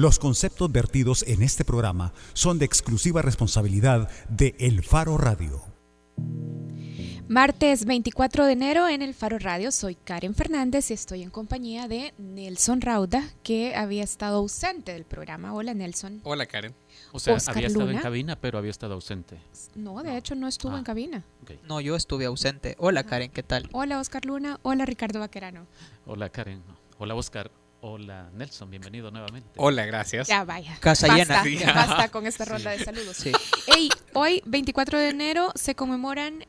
Los conceptos vertidos en este programa son de exclusiva responsabilidad de El Faro Radio. Martes 24 de enero en el Faro Radio, soy Karen Fernández y estoy en compañía de Nelson Rauda, que había estado ausente del programa. Hola Nelson. Hola Karen. O sea, Oscar había estado en cabina, pero había estado ausente. No, de hecho no estuvo Ah. en cabina. Ok. No, yo estuve ausente. Hola Karen, ¿qué tal? Hola Oscar Luna, hola Ricardo Vaquerano. Hola Karen. Hola Oscar. Hola Nelson. Bienvenido nuevamente. Hola, gracias. Ya vaya. Casa basta, llena. Basta con esta ronda de saludos. Sí. Hoy, 24 de enero, se conmemoran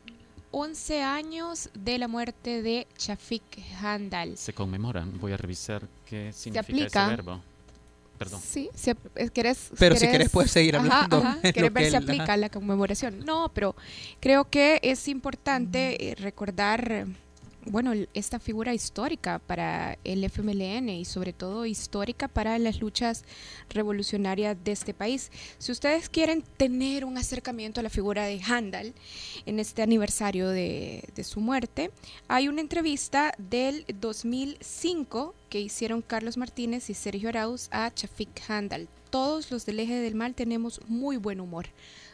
11 años de la muerte de Shafik Handal. Se conmemoran. Voy a revisar qué significa aplica. ese verbo. Perdón. Sí, si, eh, ¿querés, Pero si querés- puedes seguir hablando. ajá, querés ver si él- aplica ajá. la conmemoración. No, pero creo que es importante eh, recordar, bueno, esta figura histórica para el FMLN y sobre todo histórica para las luchas revolucionarias de este país. Si ustedes quieren tener un acercamiento a la figura de Handal en este aniversario de, de su muerte, hay una entrevista del 2005 que hicieron Carlos Martínez y Sergio Arauz a Chafik Handal. Todos los del eje del mal tenemos muy buen humor.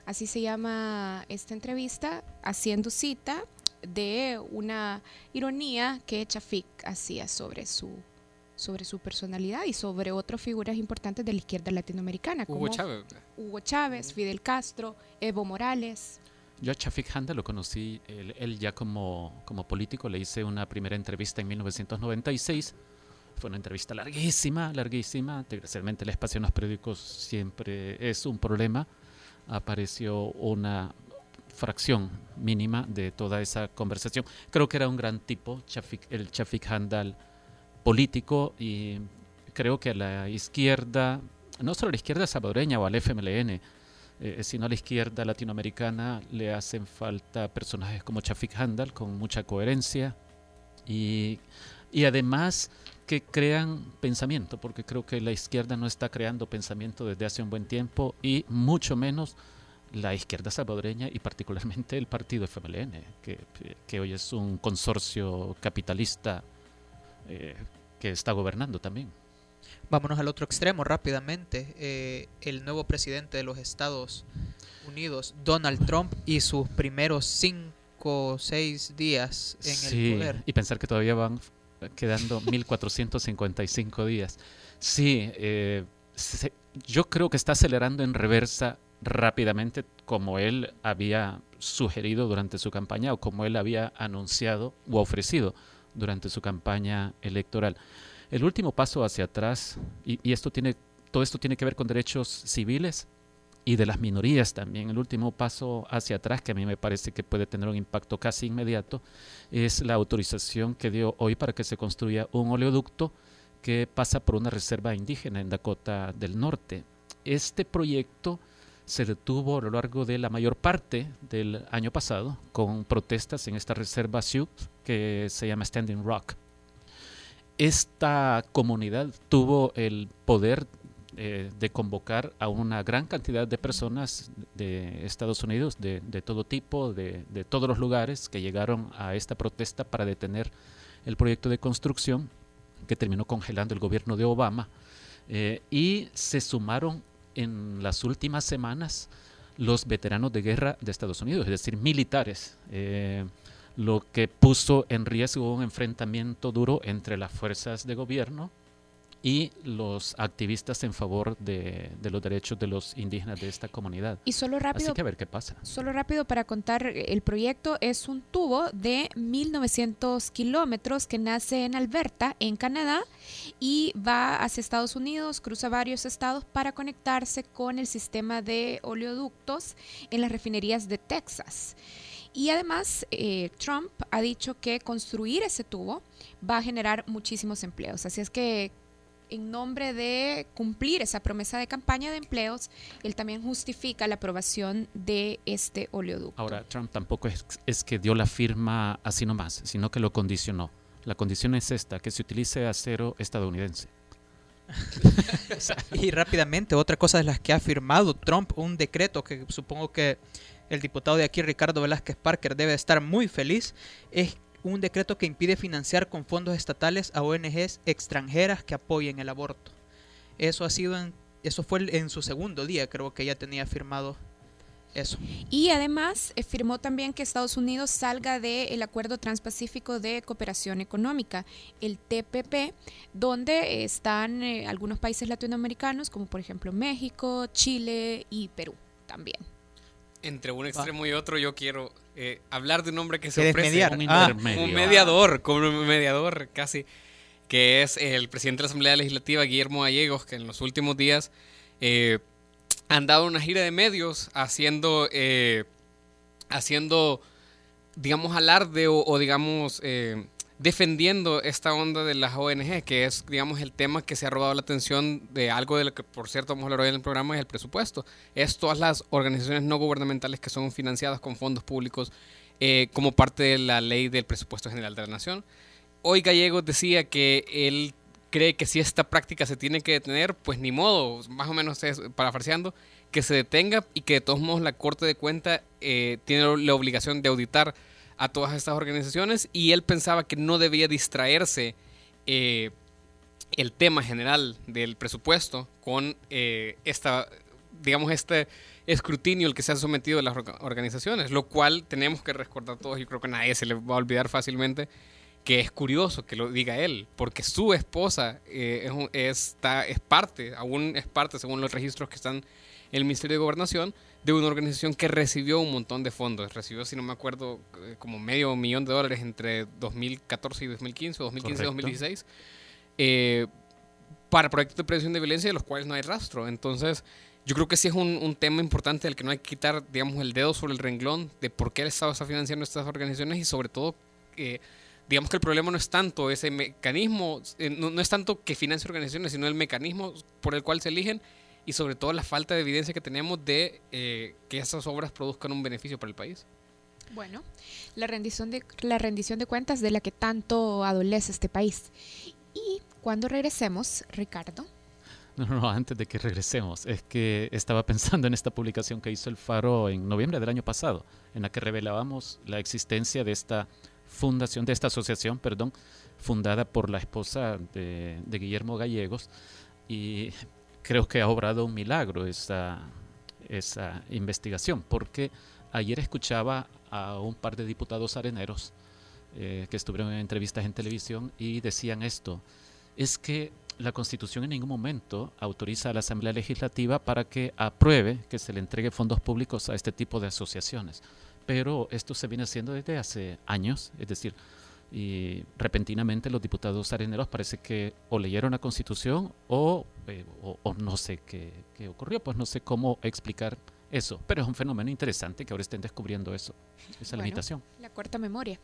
Así se llama esta entrevista, haciendo cita de una ironía que Chafik hacía sobre su sobre su personalidad y sobre otras figuras importantes de la izquierda latinoamericana, Hugo como Chávez. Hugo Chávez, Fidel Castro, Evo Morales. Yo a Chafik Handa lo conocí, él, él ya como, como político, le hice una primera entrevista en 1996. Fue una entrevista larguísima, larguísima. Desgraciadamente el espacio en los periódicos siempre es un problema. Apareció una fracción mínima de toda esa conversación. Creo que era un gran tipo, Chafik- el Chafik Handal político y creo que a la izquierda, no solo a la izquierda salvadoreña o al FMLN, eh, sino a la izquierda latinoamericana le hacen falta personajes como Chafik Handal con mucha coherencia y, y además que crean pensamiento, porque creo que la izquierda no está creando pensamiento desde hace un buen tiempo y mucho menos la izquierda salvadoreña y particularmente el partido FMLN, que, que hoy es un consorcio capitalista eh, que está gobernando también. Vámonos al otro extremo rápidamente. Eh, el nuevo presidente de los Estados Unidos, Donald Trump, y sus primeros cinco o seis días en Sí, el poder. y pensar que todavía van quedando 1455 días. Sí, eh, yo creo que está acelerando en reversa rápidamente como él había sugerido durante su campaña o como él había anunciado o ofrecido durante su campaña electoral. El último paso hacia atrás, y, y esto tiene, todo esto tiene que ver con derechos civiles y de las minorías también. El último paso hacia atrás, que a mí me parece que puede tener un impacto casi inmediato, es la autorización que dio hoy para que se construya un oleoducto que pasa por una reserva indígena en Dakota del Norte. Este proyecto se detuvo a lo largo de la mayor parte del año pasado con protestas en esta reserva Sioux que se llama Standing Rock. Esta comunidad tuvo el poder eh, de convocar a una gran cantidad de personas de Estados Unidos, de, de todo tipo, de, de todos los lugares, que llegaron a esta protesta para detener el proyecto de construcción que terminó congelando el gobierno de Obama. Eh, y se sumaron en las últimas semanas los veteranos de guerra de Estados Unidos, es decir, militares, eh, lo que puso en riesgo un enfrentamiento duro entre las fuerzas de gobierno y los activistas en favor de, de los derechos de los indígenas de esta comunidad. Y solo Así rápido, que a ver qué pasa. solo rápido para contar, el proyecto es un tubo de 1900 kilómetros que nace en Alberta, en Canadá, y va hacia Estados Unidos, cruza varios estados para conectarse con el sistema de oleoductos en las refinerías de Texas. Y además, eh, Trump ha dicho que construir ese tubo va a generar muchísimos empleos. Así es que en nombre de cumplir esa promesa de campaña de empleos, él también justifica la aprobación de este oleoducto. Ahora, Trump tampoco es, es que dio la firma así nomás, sino que lo condicionó. La condición es esta, que se utilice acero estadounidense. Y rápidamente, otra cosa de las que ha firmado Trump, un decreto que supongo que el diputado de aquí, Ricardo Velázquez Parker, debe estar muy feliz, es un decreto que impide financiar con fondos estatales a ONGs extranjeras que apoyen el aborto. Eso ha sido en eso fue en su segundo día, creo que ya tenía firmado eso. Y además eh, firmó también que Estados Unidos salga del Acuerdo Transpacífico de Cooperación Económica, el TPP, donde están eh, algunos países latinoamericanos, como por ejemplo México, Chile y Perú también. Entre un extremo y otro, yo quiero eh, hablar de un hombre que se ofrece mediar. un, Ah. un mediador, como un mediador casi, que es el presidente de la Asamblea Legislativa, Guillermo Gallegos, que en los últimos días eh, han dado una gira de medios haciendo, eh, haciendo digamos, alarde o, o, digamos, eh, defendiendo esta onda de las ONG, que es, digamos, el tema que se ha robado la atención de algo de lo que, por cierto, vamos a hablar hoy en el programa, es el presupuesto. Es todas las organizaciones no gubernamentales que son financiadas con fondos públicos eh, como parte de la ley del presupuesto general de la nación. Hoy Gallegos decía que él cree que si esta práctica se tiene que detener, pues ni modo, más o menos es, parafraseando, que se detenga y que de todos modos la Corte de Cuenta eh, tiene la obligación de auditar a todas estas organizaciones y él pensaba que no debía distraerse eh, el tema general del presupuesto con eh, esta, digamos, este escrutinio al que se han sometido las organizaciones, lo cual tenemos que recordar todos, yo creo que nadie se le va a olvidar fácilmente, que es curioso que lo diga él, porque su esposa eh, es, está, es parte, aún es parte, según los registros que están en el Ministerio de Gobernación, de una organización que recibió un montón de fondos. Recibió, si no me acuerdo, eh, como medio millón de dólares entre 2014 y 2015, o 2015 y 2016, eh, para proyectos de prevención de violencia de los cuales no hay rastro. Entonces, yo creo que sí es un, un, tema importante del que no hay que quitar, digamos, el dedo sobre el renglón de por qué el Estado está financiando estas organizaciones y sobre todo... Eh, digamos que el problema no es tanto ese mecanismo, eh, no, no, es tanto que financie organizaciones, sino el mecanismo por el cual se eligen y sobre todo la falta de evidencia que tenemos de eh, que esas obras produzcan un beneficio para el país. Bueno, la rendición de la rendición de cuentas de la que tanto adolece este país. Y cuando regresemos, Ricardo. No, no, antes de que regresemos, es que estaba pensando en esta publicación que hizo el Faro en noviembre del año pasado, en la que revelábamos la existencia de esta fundación, de esta asociación, perdón, fundada por la esposa de, de Guillermo Gallegos y creo que ha obrado un milagro esa, esa investigación, porque ayer escuchaba a un par de diputados areneros eh, que estuvieron en entrevistas en televisión y decían esto, es que la Constitución en ningún momento autoriza a la Asamblea Legislativa para que apruebe que se le entregue fondos públicos a este tipo de asociaciones. Pero esto se viene haciendo desde hace años, es decir, y repentinamente los diputados areneros parece que o leyeron la constitución o, eh, o, o no sé qué, qué, ocurrió, pues no sé cómo explicar eso, pero es un fenómeno interesante que ahora estén descubriendo eso, esa bueno, limitación. La corta memoria.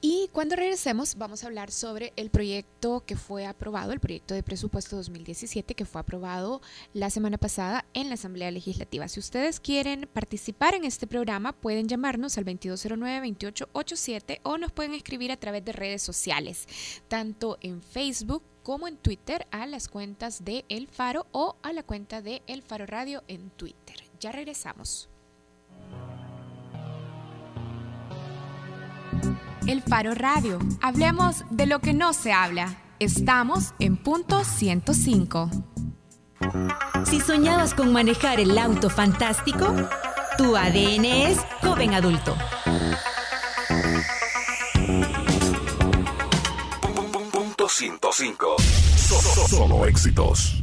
Y cuando regresemos vamos a hablar sobre el proyecto que fue aprobado, el proyecto de presupuesto 2017 que fue aprobado la semana pasada en la Asamblea Legislativa. Si ustedes quieren participar en este programa pueden llamarnos al 2209-2887 o nos pueden escribir a través de redes sociales, tanto en Facebook como en Twitter a las cuentas de El Faro o a la cuenta de El Faro Radio en Twitter. Ya regresamos. El Faro Radio. Hablemos de lo que no se habla. Estamos en punto 105. Si soñabas con manejar el auto fantástico, tu ADN es joven adulto. Punto 105. Solo, solo éxitos.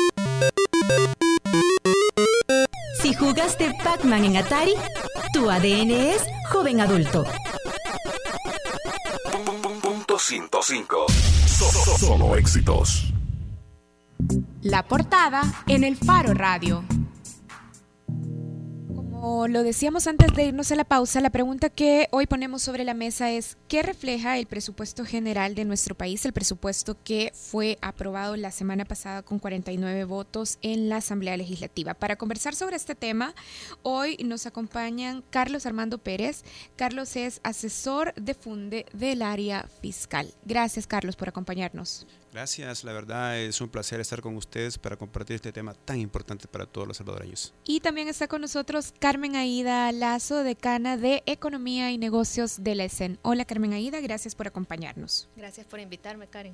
Jugaste Pac-Man en Atari, tu ADN es joven adulto. Punto 105. Solo, solo éxitos. La portada en el Faro Radio. Como lo decíamos antes de irnos a la pausa, la pregunta que hoy ponemos sobre la mesa es ¿qué refleja el presupuesto general de nuestro país? El presupuesto que fue aprobado la semana pasada con 49 votos en la Asamblea Legislativa. Para conversar sobre este tema, hoy nos acompañan Carlos Armando Pérez. Carlos es asesor de Funde del área fiscal. Gracias, Carlos, por acompañarnos. Gracias, la verdad es un placer estar con ustedes para compartir este tema tan importante para todos los salvadoreños. Y también está con nosotros Carmen Aida Lazo, decana de Economía y Negocios de la ESEN. Hola Carmen Aida, gracias por acompañarnos. Gracias por invitarme, Karen.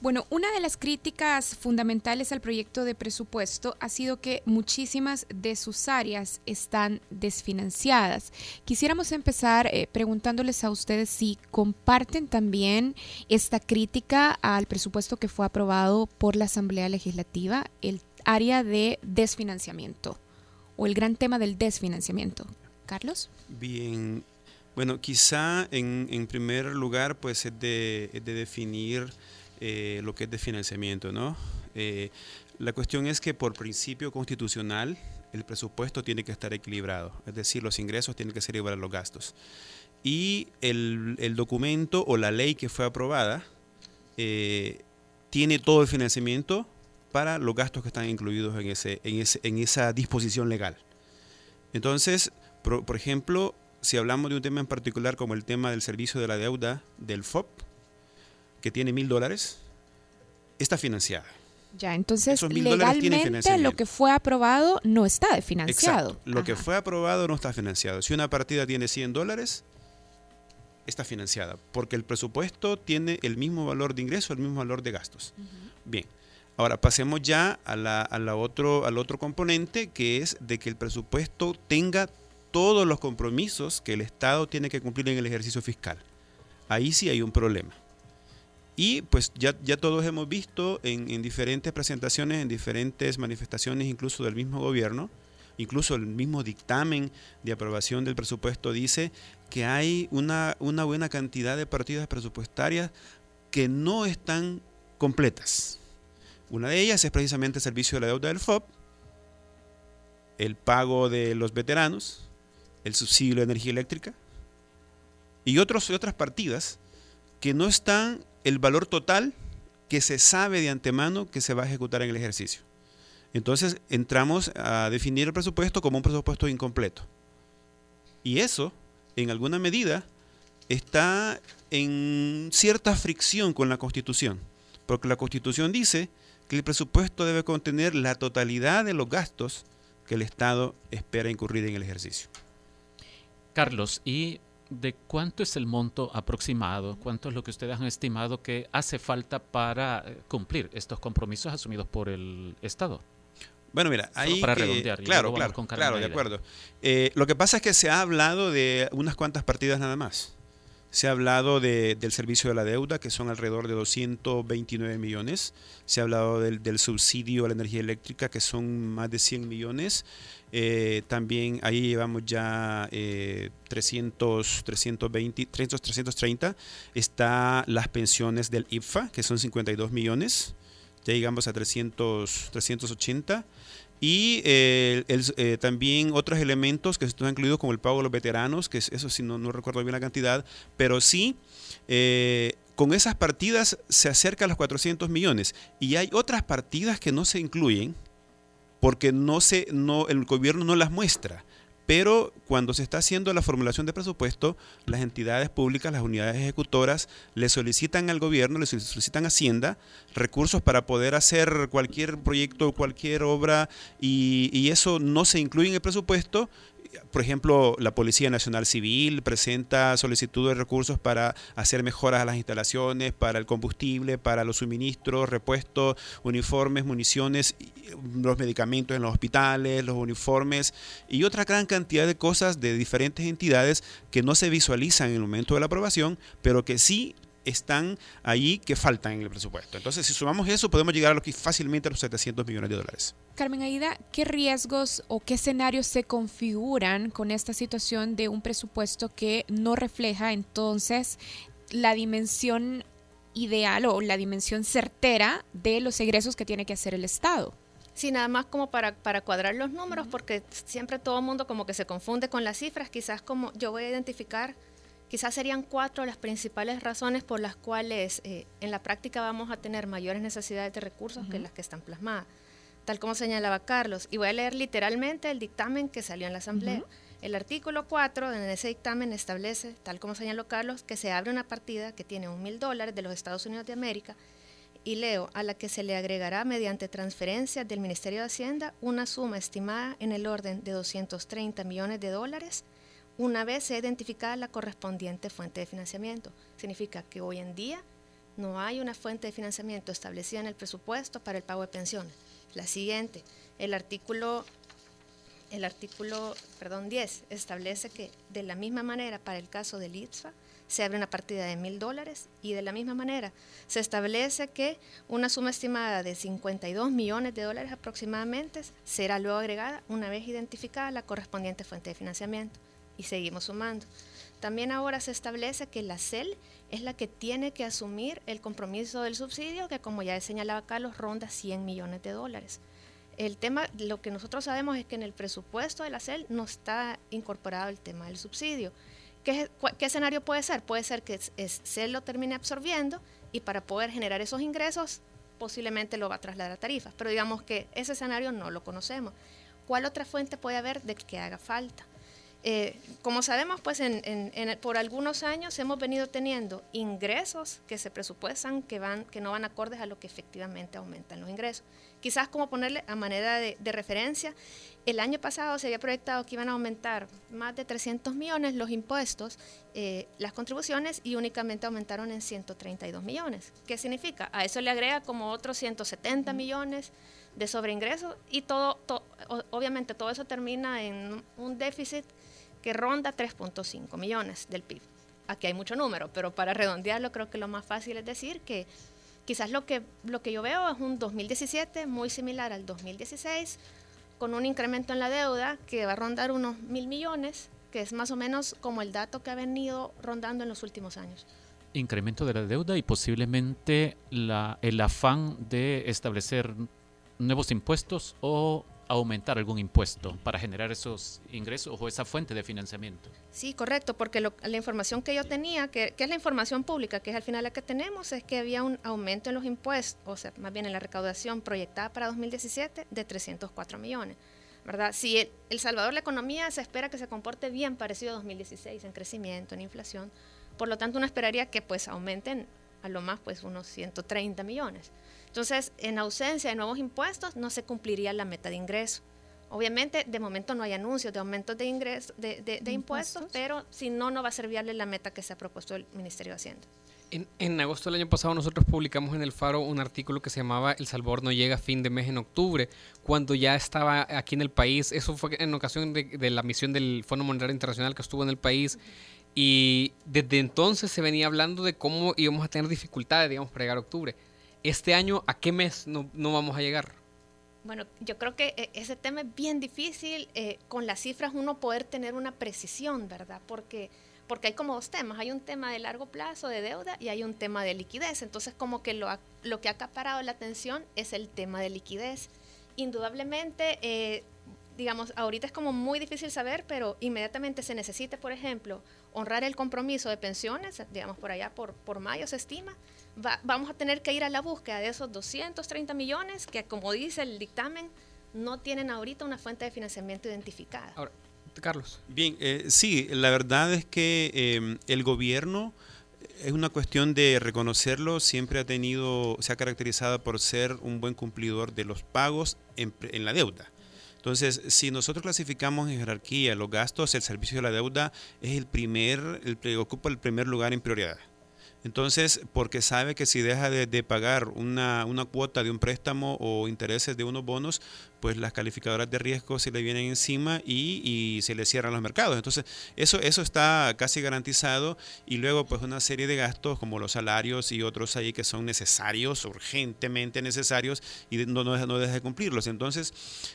Bueno, una de las críticas fundamentales al proyecto de presupuesto ha sido que muchísimas de sus áreas están desfinanciadas. Quisiéramos empezar eh, preguntándoles a ustedes si comparten también esta crítica al presupuesto que fue aprobado por la Asamblea Legislativa, el área de desfinanciamiento o el gran tema del desfinanciamiento. Carlos. Bien, bueno, quizá en, primer lugar pues es de, es de definir eh, lo que es de financiamiento, ¿no? Eh, la cuestión es que por principio constitucional el presupuesto tiene que estar equilibrado, es decir, los ingresos tienen que ser iguales a los gastos. Y el, documento o la ley que fue aprobada eh, tiene todo el financiamiento para los gastos que están incluidos en, ese, en esa disposición legal. Entonces, por, por, ejemplo, si hablamos de un tema en particular como el tema del servicio de la deuda del FOP, que tiene mil dólares, está financiada. Ya, entonces legalmente lo que fue aprobado no está financiado. Exacto. Lo que fue aprobado no está financiado. Si una partida tiene 100 dólares, está financiada, porque el presupuesto tiene el mismo valor de ingreso, el mismo valor de gastos. Bien, ahora pasemos ya a la, a la otro, al otro componente, que es de que el presupuesto tenga todos los compromisos que el Estado tiene que cumplir en el ejercicio fiscal. Ahí sí hay un problema. Y pues ya, ya todos hemos visto en, diferentes presentaciones, en diferentes manifestaciones, incluso del mismo gobierno, incluso el mismo dictamen de aprobación del presupuesto dice que hay una, una buena cantidad de partidas presupuestarias que no están completas. Una de ellas es precisamente el servicio de la deuda del FOP, el pago de los veteranos, el subsidio de energía eléctrica y, otros, otras partidas que no están el valor total que se sabe de antemano que se va a ejecutar en el ejercicio. Entonces entramos a definir el presupuesto como un presupuesto incompleto. Y eso, en alguna medida, está en cierta fricción con la Constitución, porque la Constitución dice que el presupuesto debe contener la totalidad de los gastos que el Estado espera incurrir en el ejercicio. Carlos, y de cuánto es el monto aproximado, cuánto es lo que ustedes han estimado que hace falta para eh, cumplir estos compromisos asumidos por el Estado. Bueno, mira, ahí para redondear, claro, claro, claro, de acuerdo. Eh, lo que pasa es que se ha hablado de unas cuantas partidas nada más. Se ha hablado del servicio de la deuda, que son alrededor de 229 millones. Se ha hablado del, del subsidio a la energía eléctrica, que son más de 100 millones. Eh, también ahí llevamos ya eh, 300, 320, 300, 330. Está las pensiones del IFA, que son 52 millones. Ya llegamos a 300, 380. Y eh, eh, también otros elementos que están incluidos como el pago de los veteranos, que eso sí no, no recuerdo bien la cantidad, pero sí, con esas partidas se acerca a los 400 millones. Y hay otras partidas que no se incluyen, porque no se, no, el gobierno no las muestra. Pero cuando se está haciendo la formulación de presupuesto, las entidades públicas, las unidades ejecutoras, le solicitan al gobierno, le solicitan a Hacienda recursos para poder hacer cualquier proyecto, cualquier obra, y, y eso no se incluye en el presupuesto por ejemplo, la Policía Nacional Civil presenta solicitud de recursos para hacer mejoras a las instalaciones, para el combustible, para los suministros, repuestos, uniformes, municiones, los medicamentos en los hospitales, los uniformes y otra gran cantidad de cosas de diferentes entidades que no se visualizan en el momento de la aprobación, pero que sí están ahí que faltan en el presupuesto. Entonces, si sumamos eso, podemos llegar a lo que fácilmente a los 700 millones de dólares. Carmen Aida, ¿qué riesgos o qué escenarios se configuran con esta situación de un presupuesto que no refleja entonces la dimensión ideal o la dimensión certera de los egresos que tiene que hacer el Estado? Sí, nada más como para, para cuadrar los números, porque siempre todo el mundo como que se confunde con las cifras. Quizás como yo voy a identificar, quizás serían cuatro las principales razones por las cuales eh, en la práctica vamos a tener mayores necesidades de recursos que las que están plasmadas, tal como señalaba Carlos. Y voy a leer literalmente el dictamen que salió en la Asamblea. El artículo 4 en ese dictamen establece, tal como señaló Carlos, que se abre una partida que tiene un mil dólares de los Estados Unidos de América y leo, a la que se le agregará mediante transferencia del Ministerio de Hacienda una suma estimada en el orden de 230 millones de dólares una vez se identificada la correspondiente fuente de financiamiento. Significa que hoy en día no hay una fuente de financiamiento establecida en el presupuesto para el pago de pensiones. La siguiente, el artículo el artículo, perdón, 10 establece que de la misma manera para el caso del ITSFA se abre una partida de mil dólares y de la misma manera se establece que una suma estimada de 52 millones de dólares aproximadamente será luego agregada una vez identificada la correspondiente fuente de financiamiento. Y seguimos sumando. También ahora se establece que la CEL es la que tiene que asumir el compromiso del subsidio, que como ya señalaba Carlos, ronda 100 millones de dólares. El tema, lo que nosotros sabemos es que en el presupuesto de la CEL no está incorporado el tema del subsidio. ¿Qué, escenario puede ser? Puede ser que se lo termine absorbiendo y para poder generar esos ingresos posiblemente lo va a trasladar a tarifas, pero digamos que ese escenario no lo conocemos. ¿Cuál otra fuente puede haber de que haga falta? Eh, como sabemos, pues por algunos años hemos venido teniendo ingresos que se presupuestan que, van, que no van acordes a lo que efectivamente aumentan los ingresos. Quizás como ponerle a manera de, referencia, el año pasado se había proyectado que iban a aumentar más de 300 millones los impuestos, eh, las contribuciones, y únicamente aumentaron en 132 millones. ¿Qué significa? A eso le agrega como otros 170 millones de sobreingresos y todo, obviamente todo eso termina en un déficit que ronda 3.5 millones del PIB. Aquí hay mucho número, pero para redondearlo creo que lo más fácil es decir que quizás lo que, lo que yo veo es un 2017 muy similar al 2016, con un incremento en la deuda que va a rondar unos mil millones, que es más o menos como el dato que ha venido rondando en los últimos años. Incremento de la deuda y posiblemente el afán de establecer nuevos impuestos o aumentar algún impuesto para generar esos ingresos o esa fuente de financiamiento. Sí, correcto, porque la información que yo tenía, que, es la información pública, que es al final la que tenemos, es que había un aumento en los impuestos, o sea, más bien en la recaudación proyectada para 2017 de 304 millones. ¿verdad? Si el, el Salvador, la economía se espera que se comporte bien parecido a 2016 en crecimiento, en inflación, por lo tanto uno esperaría que pues aumenten a lo más pues unos 130 millones. Entonces, en ausencia de nuevos impuestos, no se cumpliría la meta de ingreso. Obviamente, de momento no hay anuncios de aumentos de ingresos, de, impuestos, pero si no, no va a ser viable la meta que se ha propuesto el Ministerio de Hacienda. En, agosto del año pasado nosotros publicamos en el Faro un artículo que se llamaba El Salvador no llega a fin de mes en octubre, cuando ya estaba aquí en el país, eso fue en ocasión de, la misión del Fondo Monetario Internacional que estuvo en el país, y desde entonces se venía hablando de cómo íbamos a tener dificultades, digamos, para llegar a octubre este año, ¿a qué mes no, vamos a llegar? Bueno, yo creo que eh, ese tema es bien difícil eh, con las cifras uno poder tener una precisión, ¿verdad? Porque, porque hay como dos temas, hay un tema de largo plazo de deuda y hay un tema de liquidez. Entonces como que lo, lo que ha acaparado la atención es el tema de liquidez. Indudablemente, eh, digamos, ahorita es como muy difícil saber, pero inmediatamente se necesita, por ejemplo, honrar el compromiso de pensiones, digamos por allá por, por mayo se estima, vamos a tener que ir a la búsqueda de esos 230 millones que, como dice el dictamen, no tienen ahorita una fuente de financiamiento identificada. Ahora, Carlos. Bien, eh, sí, la verdad es que eh, el gobierno es una cuestión de reconocerlo, siempre ha tenido, se ha caracterizado por ser un buen cumplidor de los pagos en, en la deuda. Entonces, si nosotros clasificamos en jerarquía los gastos, el servicio de la deuda es el primer, el, ocupa el primer lugar en prioridad. Entonces, porque sabe que si deja de, pagar una, una, cuota de un préstamo o intereses de unos bonos, pues las calificadoras de riesgo se le vienen encima y, se le cierran los mercados. Entonces, eso, eso está casi garantizado y luego pues una serie de gastos como los salarios y otros ahí que son necesarios, urgentemente necesarios y no, no, no deja de cumplirlos. Entonces,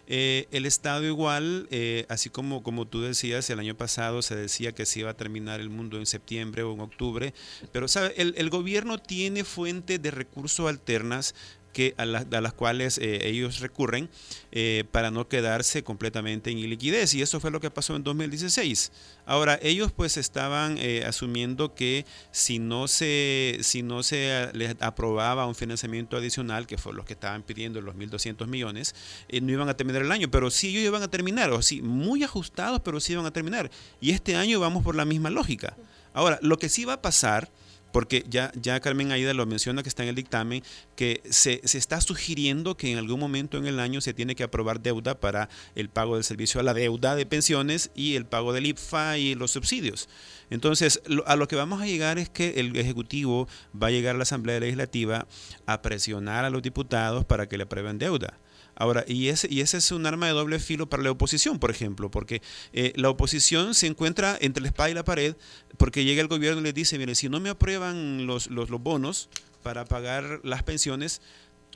eh, el Estado igual, eh, así como, como tú decías, el año pasado se decía que se iba a terminar el mundo en septiembre o en octubre, pero ¿sabe? El, el gobierno tiene fuentes de recursos alternas que a, las cuales eh, ellos recurren eh, para no quedarse completamente en iliquidez. Y eso fue lo que pasó en 2016. Ahora, ellos pues estaban eh, asumiendo que si no se, si no se les aprobaba un financiamiento adicional, que fue lo que estaban pidiendo los 1.200 millones, no iban a terminar el año. Pero sí ellos iban a terminar, o sí, muy ajustados, pero sí iban a terminar. Y este año vamos por la misma lógica. Ahora, lo que sí va a pasar porque ya, ya Carmen Aida lo menciona que está en el dictamen, que se, se, está sugiriendo que en algún momento en el año se tiene que aprobar deuda para el pago del servicio a la deuda de pensiones y el pago del IPFA y los subsidios. Entonces, a lo que vamos a llegar es que el Ejecutivo va a llegar a la Asamblea Legislativa a presionar a los diputados para que le aprueben deuda. Ahora, y ese, y ese es un arma de doble filo para la oposición, por ejemplo, porque eh, la oposición se encuentra entre la espada y la pared, porque llega el gobierno y les dice, mire, si no me aprueban los, los, los bonos para pagar las pensiones,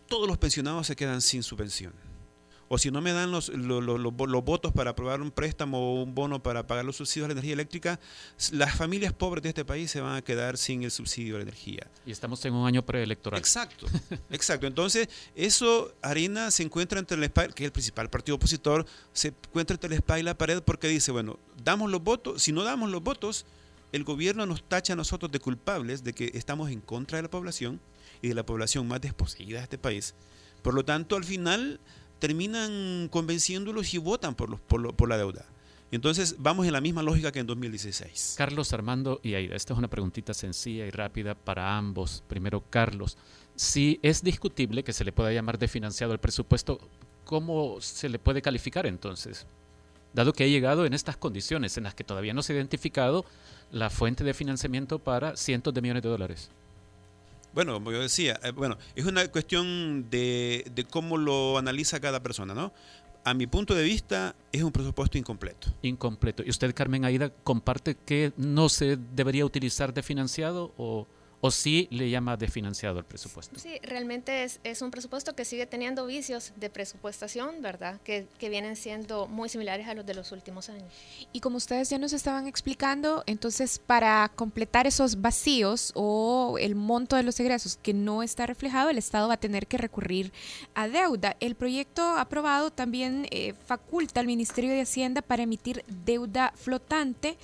todos los pensionados se quedan sin su pensión o si no me dan los, los, votos para aprobar un préstamo o un bono para pagar los subsidios a la energía eléctrica, las familias pobres de este país se van a quedar sin el subsidio a la energía. Y estamos en un año preelectoral. Exacto, exacto. Entonces, eso, Arena se encuentra entre el que es el principal partido opositor, se encuentra entre el SPA y la pared porque dice, bueno, damos los votos, si no damos los votos, el gobierno nos tacha a nosotros de culpables de que estamos en contra de la población y de la población más desposeída de este país. Por lo tanto, al final terminan convenciéndolos y votan por, los, por, la deuda. Entonces vamos en la misma lógica que en 2016. Carlos Armando y Aida, esta es una preguntita sencilla y rápida para ambos. Primero, Carlos, si es discutible que se le pueda llamar de financiado el presupuesto, ¿cómo se le puede calificar entonces? Dado que ha llegado en estas condiciones en las que todavía no se ha identificado la fuente de financiamiento para cientos de millones de dólares. Bueno, como yo decía, eh, bueno, es una cuestión de, de cómo lo analiza cada persona, ¿no? A mi punto de vista, es un presupuesto incompleto. Incompleto. ¿Y usted, Carmen Aida, comparte que no se debería utilizar de financiado o, ¿O sí le llama desfinanciado el presupuesto? Sí, realmente es, es, un presupuesto que sigue teniendo vicios de presupuestación, ¿verdad? Que, que, vienen siendo muy similares a los de los últimos años. Y como ustedes ya nos estaban explicando, entonces para completar esos vacíos o el monto de los egresos que no está reflejado, el Estado va a tener que recurrir a deuda. El proyecto aprobado también eh, faculta al Ministerio de Hacienda para emitir deuda flotante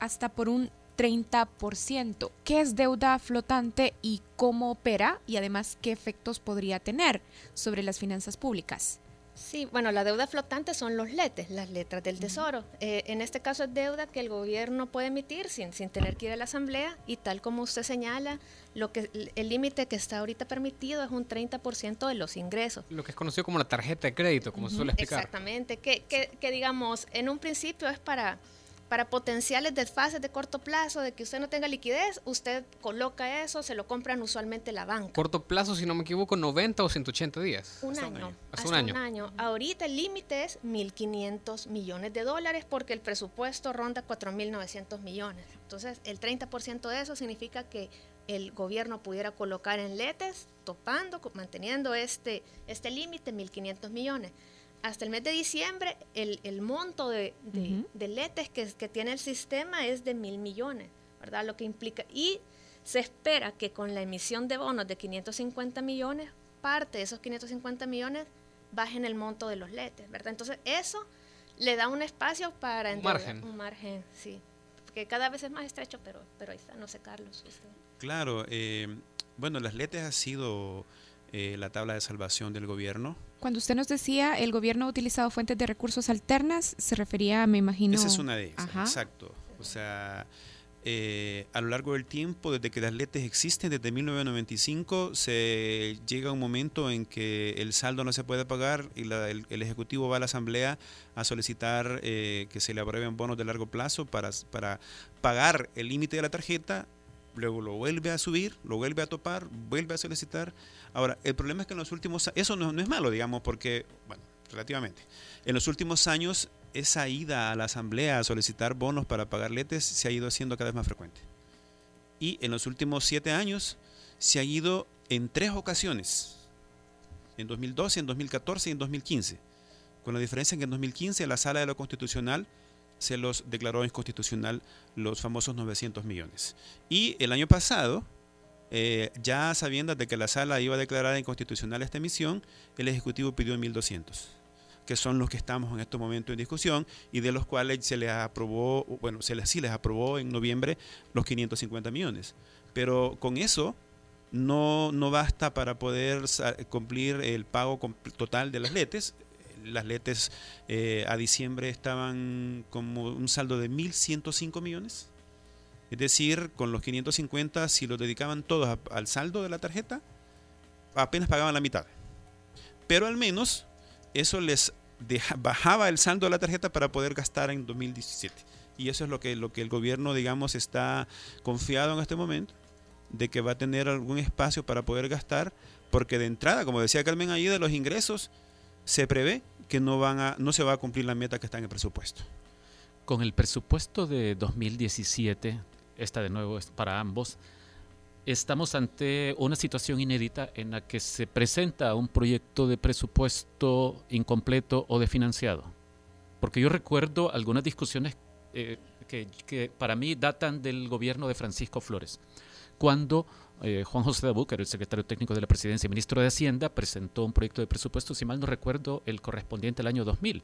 hasta por un 30%. ¿Qué es deuda flotante y cómo opera? Y además, ¿qué efectos podría tener sobre las finanzas públicas? Sí, bueno, la deuda flotante son los letes, las letras del tesoro. Eh, en este caso es deuda que el gobierno puede emitir sin, sin tener que ir a la asamblea y tal como usted señala, lo que el límite que está ahorita permitido es un 30% de los ingresos. Lo que es conocido como la tarjeta de crédito, como se suele explicar. Exactamente, que, que, que digamos, en un principio es para para potenciales desfases de corto plazo, de que usted no tenga liquidez, usted coloca eso, se lo compran usualmente la banca. Corto plazo, si no me equivoco, 90 o 180 días. Un año. Hasta un año. un año. Ahorita el límite es 1.500 millones de dólares porque el presupuesto ronda 4.900 millones. Entonces, el 30% de eso significa que el gobierno pudiera colocar en letes, topando, manteniendo este, este límite, 1.500 millones hasta el mes de diciembre el, el monto de, de, letes que, que, tiene el sistema es de mil millones, ¿verdad? Lo que implica. Y se espera que con la emisión de bonos de 550 millones, parte de esos 550 millones bajen el monto de los letes, ¿verdad? Entonces eso le da un espacio para... Un margen. Un margen, sí. Que cada vez es más estrecho, pero, pero ahí está, no sé, Carlos. Claro, eh, bueno, las letes ha sido eh, la tabla de salvación del gobierno cuando usted nos decía el gobierno ha utilizado fuentes de recursos alternas, se refería, me imagino. Esa es una de ellas, exacto. O sea, eh, a lo largo del tiempo, desde que las letes existen, desde 1995, se llega un momento en que el saldo no se puede pagar y el, Ejecutivo va a la Asamblea a solicitar eh, que se le aprueben bonos de largo plazo para, para pagar el límite de la tarjeta luego lo vuelve a subir, lo vuelve a topar, vuelve a solicitar. Ahora, el problema es que en los últimos eso no, no es malo, digamos, porque, bueno, relativamente, en los últimos años esa ida a la asamblea a solicitar bonos para pagar letes se ha ido haciendo cada vez más frecuente. Y en los últimos siete años se ha ido en tres ocasiones, en 2012, en 2014 y en 2015, con la diferencia en que en 2015 la sala de lo constitucional se los declaró inconstitucional los famosos 900 millones. Y el año pasado, eh, ya sabiendo de que la sala iba a declarar inconstitucional esta emisión, el Ejecutivo pidió 1.200, que son los que estamos en este momento en discusión y de los cuales se les aprobó, bueno, se les, sí les aprobó en noviembre los 550 millones. Pero con eso no, no basta para poder cumplir el pago total de las letes. Las letes eh, a diciembre estaban como un saldo de 1.105 millones es decir, con los 550, si los dedicaban todos al saldo de la tarjeta, apenas pagaban la mitad. Pero al menos eso les bajaba el saldo de la tarjeta para poder gastar en 2017. Y eso es lo que, lo que el gobierno, digamos, está confiado en este momento, de que va a tener algún espacio para poder gastar, porque de entrada, como decía Carmen ahí, de los ingresos se prevé que no, van a, no se va a cumplir la meta que está en el presupuesto. Con el presupuesto de 2017 esta de nuevo es para ambos, estamos ante una situación inédita en la que se presenta un proyecto de presupuesto incompleto o desfinanciado. Porque yo recuerdo algunas discusiones eh, que, para mí datan del gobierno de Francisco Flores, cuando eh, Juan José Dabú, que era el secretario técnico de la presidencia y ministro de Hacienda, presentó un proyecto de presupuesto, si mal no recuerdo, el correspondiente al año 2000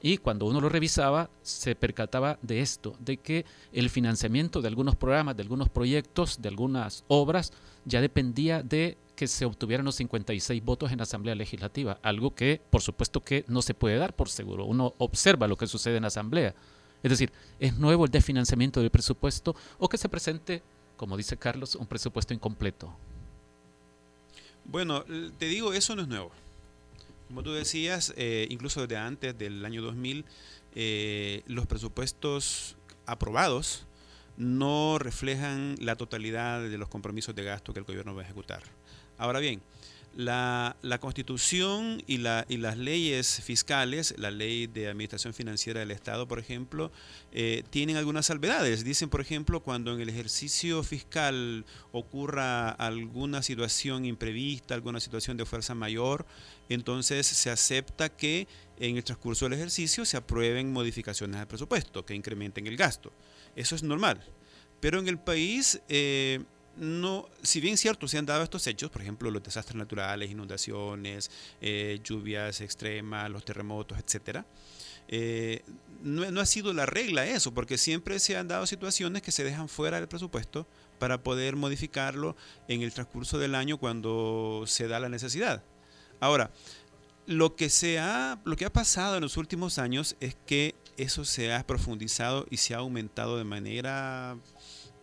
y cuando uno lo revisaba, se percataba de esto, de que el financiamiento de algunos programas, de algunos proyectos, de algunas obras, ya dependía de que se obtuvieran los 56 votos en la Asamblea Legislativa, algo que por supuesto que no se puede dar por seguro. Uno observa lo que sucede en la Asamblea. Es decir, es nuevo el desfinanciamiento del presupuesto o que se presente, como dice Carlos, un presupuesto incompleto. Bueno, te digo, eso no es nuevo. Como tú decías, eh, incluso desde antes del año 2000, eh, los presupuestos aprobados no reflejan la totalidad de los compromisos de gasto que el gobierno va a ejecutar. Ahora bien, la, constitución y, la, y, las leyes fiscales, la ley de administración financiera del Estado, por ejemplo, eh, tienen algunas salvedades. Dicen, por ejemplo, cuando en el ejercicio fiscal ocurra alguna situación imprevista, alguna situación de fuerza mayor, entonces se acepta que en el transcurso del ejercicio se aprueben modificaciones al presupuesto que incrementen el gasto. Eso es normal. Pero en el país... Eh, no, si bien cierto, se han dado estos hechos, por ejemplo, los desastres naturales, inundaciones, eh, lluvias extremas, los terremotos, etcétera, eh, no, ha sido la regla eso, porque siempre se han dado situaciones que se dejan fuera del presupuesto para poder modificarlo en el transcurso del año cuando se da la necesidad. Ahora, lo que, se ha, lo que ha pasado en los últimos años es que eso se ha profundizado y se ha aumentado de manera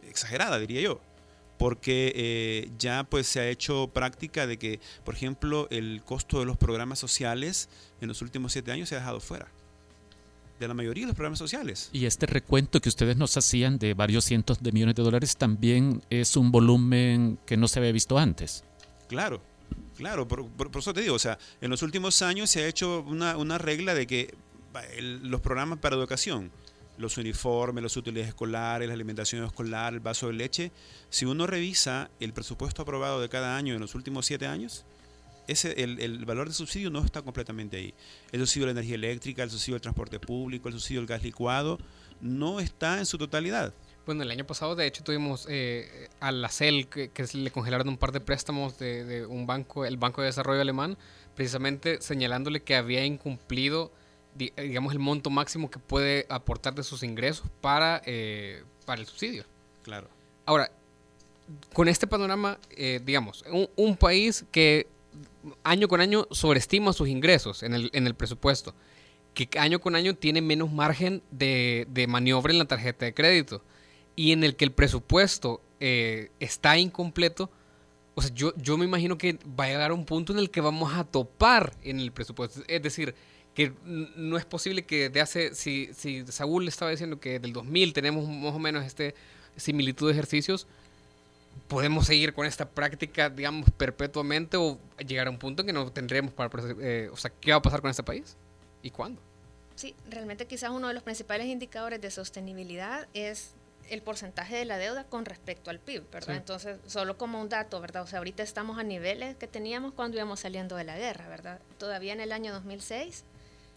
exagerada, diría yo porque eh, ya pues se ha hecho práctica de que, por ejemplo, el costo de los programas sociales en los últimos siete años se ha dejado fuera de la mayoría de los programas sociales. Y este recuento que ustedes nos hacían de varios cientos de millones de dólares también es un volumen que no se había visto antes. Claro, claro, por, eso te digo, o sea, en los últimos años se ha hecho una, una regla de que los programas para educación, los uniformes, los útiles escolares, la alimentación escolar, el vaso de leche, si uno revisa el presupuesto aprobado de cada año en los últimos siete años, ese, el, valor de subsidio no está completamente ahí. El subsidio de la energía eléctrica, el subsidio del transporte público, el subsidio del gas licuado, no está en su totalidad. Bueno, el año pasado de hecho tuvimos eh, a la CEL que, le congelaron un par de préstamos de, de, un banco, el Banco de Desarrollo Alemán, precisamente señalándole que había incumplido digamos, el monto máximo que puede aportar de sus ingresos para, eh, para el subsidio. Claro. Ahora, con este panorama, eh, digamos, un, país que año con año sobreestima sus ingresos en el, en el presupuesto, que año con año tiene menos margen de, de maniobra en la tarjeta de crédito y en el que el presupuesto eh, está incompleto, o sea, yo, yo me imagino que va a llegar un punto en el que vamos a topar en el presupuesto. Es decir, que no es posible que de hace, si, si Saúl estaba diciendo que del 2000 tenemos más o menos este similitud de ejercicios, podemos seguir con esta práctica, digamos, perpetuamente o llegar a un punto en que no tendremos para... Eh, o sea, ¿qué va a pasar con este país? ¿Y cuándo? Sí, realmente quizás uno de los principales indicadores de sostenibilidad es el porcentaje de la deuda con respecto al PIB, ¿verdad? Entonces, solo como un dato, ¿verdad? O sea, ahorita estamos a niveles que teníamos cuando íbamos saliendo de la guerra, ¿verdad? Todavía en el año 2006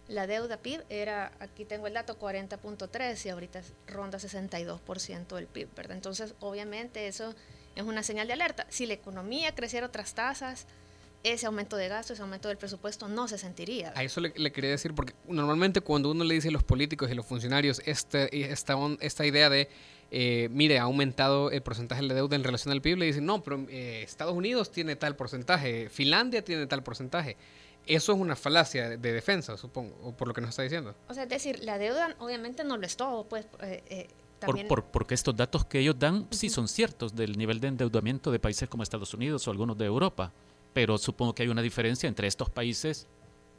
la deuda PIB era, aquí tengo el dato, 40.3 y ahorita ronda 62% del PIB, ¿verdad? Entonces, obviamente eso es una señal de alerta. Si la economía creciera otras tasas, ese aumento de gasto, ese aumento del presupuesto no se sentiría. A eso le, quería decir, porque normalmente cuando uno le dice a los políticos y a los funcionarios este, esta, esta idea de, eh, mire, ha aumentado el porcentaje de deuda en relación al PIB, le dicen, no, pero eh, Estados Unidos tiene tal porcentaje, Finlandia tiene tal porcentaje. Eso es una falacia de defensa, supongo, o por lo que nos está diciendo. O sea, es decir, la deuda obviamente no lo es todo, pues... Eh, por, porque estos datos que ellos dan sí son ciertos del nivel de endeudamiento de países como Estados Unidos o algunos de Europa pero supongo que hay una diferencia entre estos países,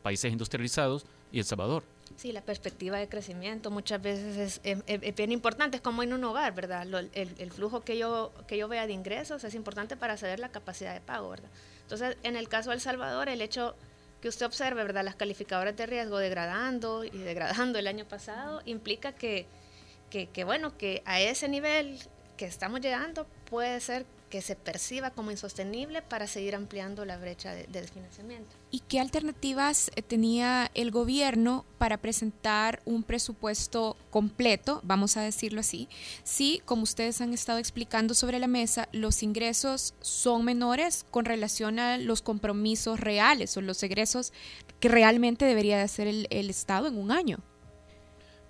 países industrializados, y El Salvador. Sí, la perspectiva de crecimiento muchas veces es, bien importante, es como en un hogar, ¿verdad? el, flujo que yo, que yo vea de ingresos es importante para saber la capacidad de pago, ¿verdad? Entonces, en el caso de El Salvador, el hecho que usted observe, ¿verdad? Las calificadoras de riesgo degradando y degradando el año pasado, implica que, que bueno, que a ese nivel que estamos llegando puede ser que se perciba como insostenible para seguir ampliando la brecha de, desfinanciamiento. ¿Y qué alternativas eh, tenía el gobierno para presentar un presupuesto completo, vamos a decirlo así? Si, como ustedes han estado explicando sobre la mesa, los ingresos son menores con relación a los compromisos reales o los egresos que realmente debería de hacer el, Estado en un año.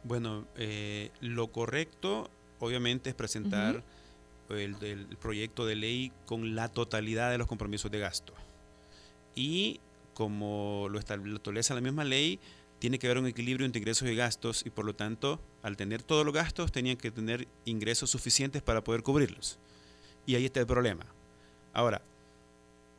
Bueno, eh, lo correcto obviamente es presentar el, proyecto de ley con la totalidad de los compromisos de gasto. Y como lo establece la misma ley, tiene que haber un equilibrio entre ingresos y gastos y por lo tanto, al tener todos los gastos, tenían que tener ingresos suficientes para poder cubrirlos. Y ahí está el problema. Ahora,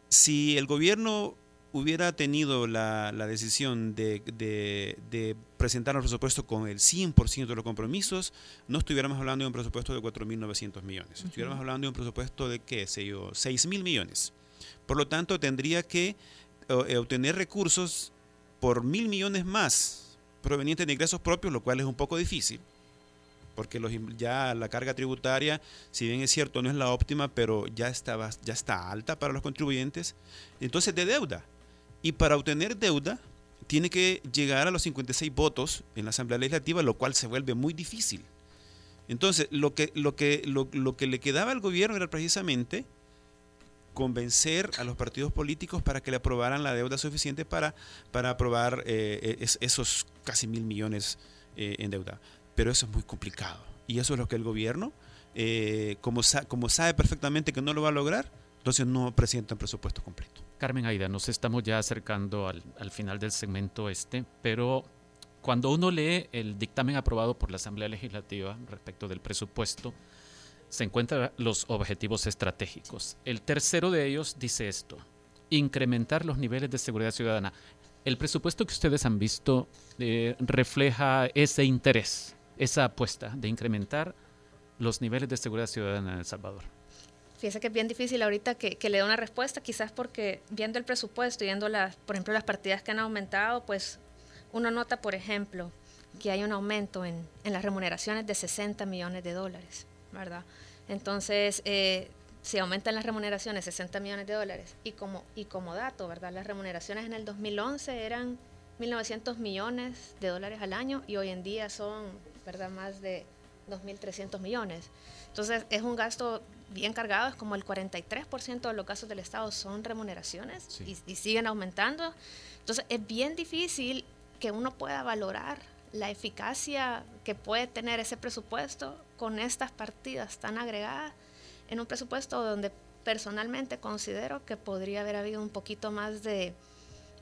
si el gobierno hubiera tenido la, decisión de, presentar un presupuesto con el 100% de los compromisos, no estuviéramos hablando de un presupuesto de 4.900 millones. Estuviéramos hablando de un presupuesto de, qué sé yo, 6.000 millones. Por lo tanto, tendría que eh, obtener recursos por mil millones más provenientes de ingresos propios, lo cual es un poco difícil porque los, ya la carga tributaria, si bien es cierto, no es la óptima, pero ya está, ya está alta para los contribuyentes. Entonces, de deuda. Y para obtener deuda, tiene que llegar a los 56 votos en la Asamblea Legislativa, lo cual se vuelve muy difícil. Entonces, lo que, lo que, lo, que le quedaba al gobierno era precisamente convencer a los partidos políticos para que le aprobaran la deuda suficiente para, para aprobar eh, eh, esos casi mil millones eh, en deuda. Pero eso es muy complicado. Y eso es lo que el gobierno, como, como sabe perfectamente que no lo va a lograr, entonces no presenta un presupuesto completo. Carmen Aida, nos estamos ya acercando al, final del segmento este, pero cuando uno lee el dictamen aprobado por la Asamblea Legislativa respecto del presupuesto, se encuentran los objetivos estratégicos. El tercero de ellos dice esto, incrementar los niveles de seguridad ciudadana. El presupuesto que ustedes han visto eh, refleja ese interés, esa apuesta de incrementar los niveles de seguridad ciudadana en El Salvador. Fíjese que es bien difícil ahorita que, le dé una respuesta, quizás porque viendo el presupuesto y viendo, las, por ejemplo, las partidas que han aumentado, pues uno nota, por ejemplo, que hay un aumento en, las remuneraciones de 60 millones de dólares, ¿verdad? Entonces, eh, si aumentan las remuneraciones 60 millones de dólares, y como, y como dato, ¿verdad? Las remuneraciones en el 2011 eran 1.900 millones de dólares al año y hoy en día son, ¿verdad? Más de 2.300 millones. Entonces, es un gasto bien cargado, es como el 43% de los casos del Estado son remuneraciones y, siguen aumentando. Entonces es bien difícil que uno pueda valorar la eficacia que puede tener ese presupuesto con estas partidas tan agregadas en un presupuesto donde personalmente considero que podría haber habido un poquito más de,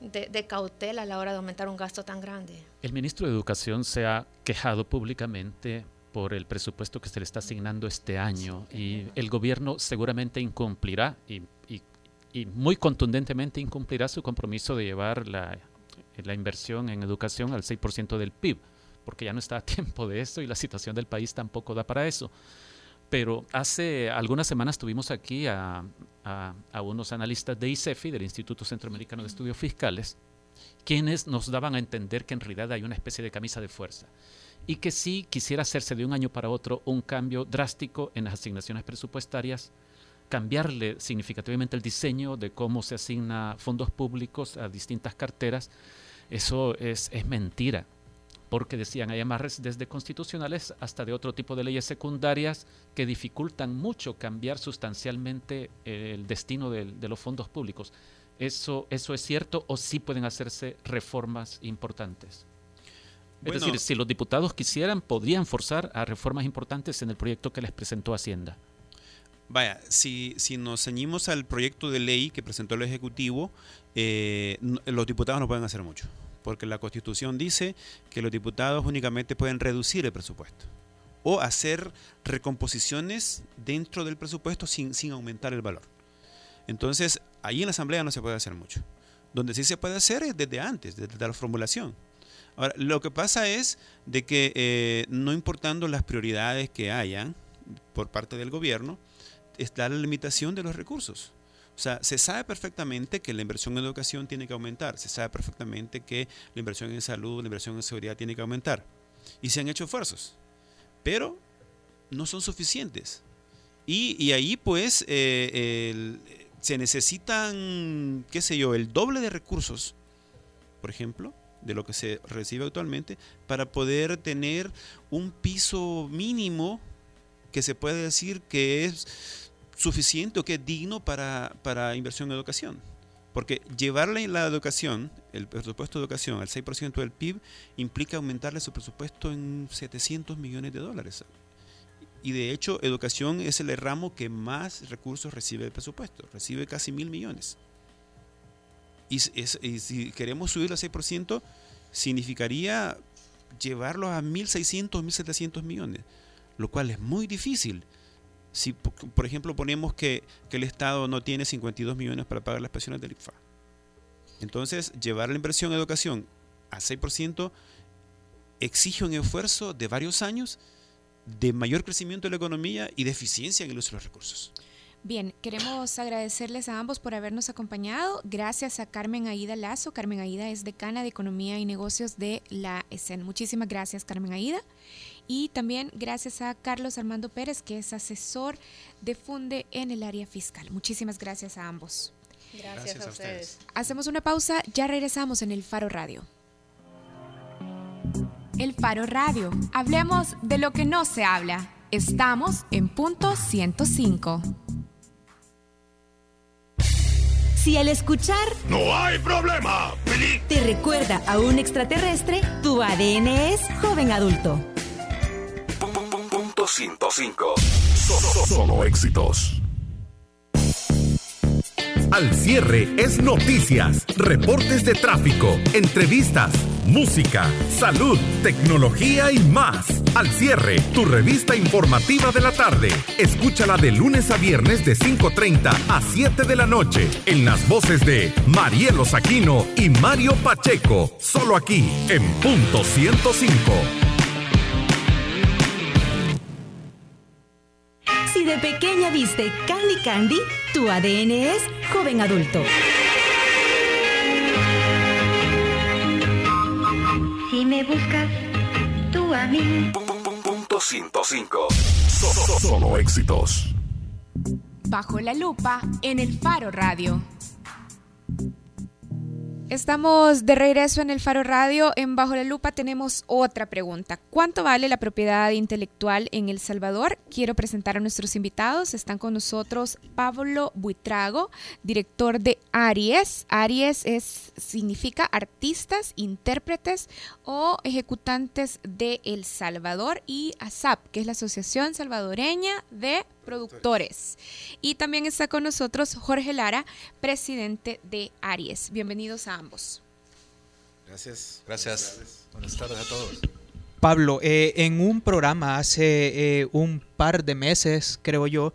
de, cautela a la hora de aumentar un gasto tan grande. El ministro de Educación se ha quejado públicamente por el presupuesto que se le está asignando este año y el gobierno seguramente incumplirá y, muy contundentemente incumplirá su compromiso de llevar la, la inversión en educación al 6% del PIB, porque ya no está a tiempo de eso y la situación del país tampoco da para eso. Pero hace algunas semanas tuvimos aquí a, a, a unos analistas de ICEFI, del Instituto Centroamericano de Estudios Fiscales, quienes nos daban a entender que en realidad hay una especie de camisa de fuerza y que sí quisiera hacerse de un año para otro un cambio drástico en las asignaciones presupuestarias, cambiarle significativamente el diseño de cómo se asigna fondos públicos a distintas carteras, eso es, mentira. porque decían hay amarres desde constitucionales hasta de otro tipo de leyes secundarias que dificultan mucho cambiar sustancialmente el destino de, los fondos públicos. ¿Eso, ¿Eso es cierto o sí pueden hacerse reformas importantes? Es decir, si los diputados quisieran, podrían forzar a reformas importantes en el proyecto que les presentó Hacienda. Vaya, si, si nos ceñimos al proyecto de ley que presentó el Ejecutivo, eh, los diputados no pueden hacer mucho porque la Constitución dice que los diputados únicamente pueden reducir el presupuesto o hacer recomposiciones dentro del presupuesto sin, sin aumentar el valor. Entonces, ahí en la Asamblea no se puede hacer mucho. Donde sí se puede hacer es desde antes, desde la formulación. Ahora, lo que pasa es de que eh, no importando las prioridades que hayan por parte del gobierno, está la limitación de los recursos. O sea, se sabe perfectamente que la inversión en educación tiene que aumentar, se sabe perfectamente que la inversión en salud, la inversión en seguridad tiene que aumentar. Y se han hecho esfuerzos, pero no son suficientes. Y, ahí pues eh, se necesitan, qué sé yo, el doble de recursos, por ejemplo, de lo que se recibe actualmente, para poder tener un piso mínimo que se puede decir que es suficiente o que es digno para, para inversión en educación. Porque llevarle la educación, el presupuesto de educación al 6% del PIB implica aumentarle su presupuesto en 700 millones de dólares. Y de hecho, educación es el ramo que más recursos recibe el presupuesto, recibe casi mil millones. Y, si queremos subirlo al 6%, significaría llevarlo a 1.600, 1.700 millones, lo cual es muy difícil si, por ejemplo, ponemos que, el Estado no tiene 52 millones para pagar las pensiones del IFA. Entonces, llevar la inversión en educación a 6% exige un esfuerzo de varios años de mayor crecimiento de la economía y de eficiencia en el uso de los recursos. Bien, queremos agradecerles a ambos por habernos acompañado. Gracias a Carmen Aida Lazo. Carmen Aida es decana de Economía y Negocios de la ESEN. Muchísimas gracias, Carmen Aida. Y también gracias a Carlos Armando Pérez, que es asesor de Funde en el área fiscal. Muchísimas gracias a ambos. Gracias, a, ustedes. Hacemos una pausa, ya regresamos en el Faro Radio. El Faro Radio. Hablemos de lo que no se habla. Estamos en punto 105. Si al escuchar No hay problema, te recuerda a un extraterrestre, tu ADN es joven adulto. 105. Solo, solo éxitos. Al cierre es noticias, reportes de tráfico, entrevistas, música, salud, tecnología y más. Al cierre, tu revista informativa de la tarde. Escúchala de lunes a viernes de 5.30 a 7 de la noche en las voces de Marielo Saquino y Mario Pacheco. Solo aquí en punto 105. Si de pequeña viste Candy Candy, tu ADN es joven adulto. Si me buscas, mí. Punto 105. solo éxitos. Bajo la lupa en el Faro Radio. Estamos de regreso en el Faro Radio. En Bajo la Lupa tenemos otra pregunta. ¿Cuánto vale la propiedad intelectual en El Salvador? Quiero presentar a nuestros invitados. Están con nosotros Pablo Buitrago, director de Aries. Aries es, significa artistas, intérpretes o ejecutantes de El Salvador y ASAP, que es la Asociación Salvadoreña de productores. Y también está con nosotros Jorge Lara, presidente de Aries. Bienvenidos a ambos. Gracias. Gracias. Buenas tardes a todos. Pablo, eh, en un programa hace eh, un par de meses, creo yo,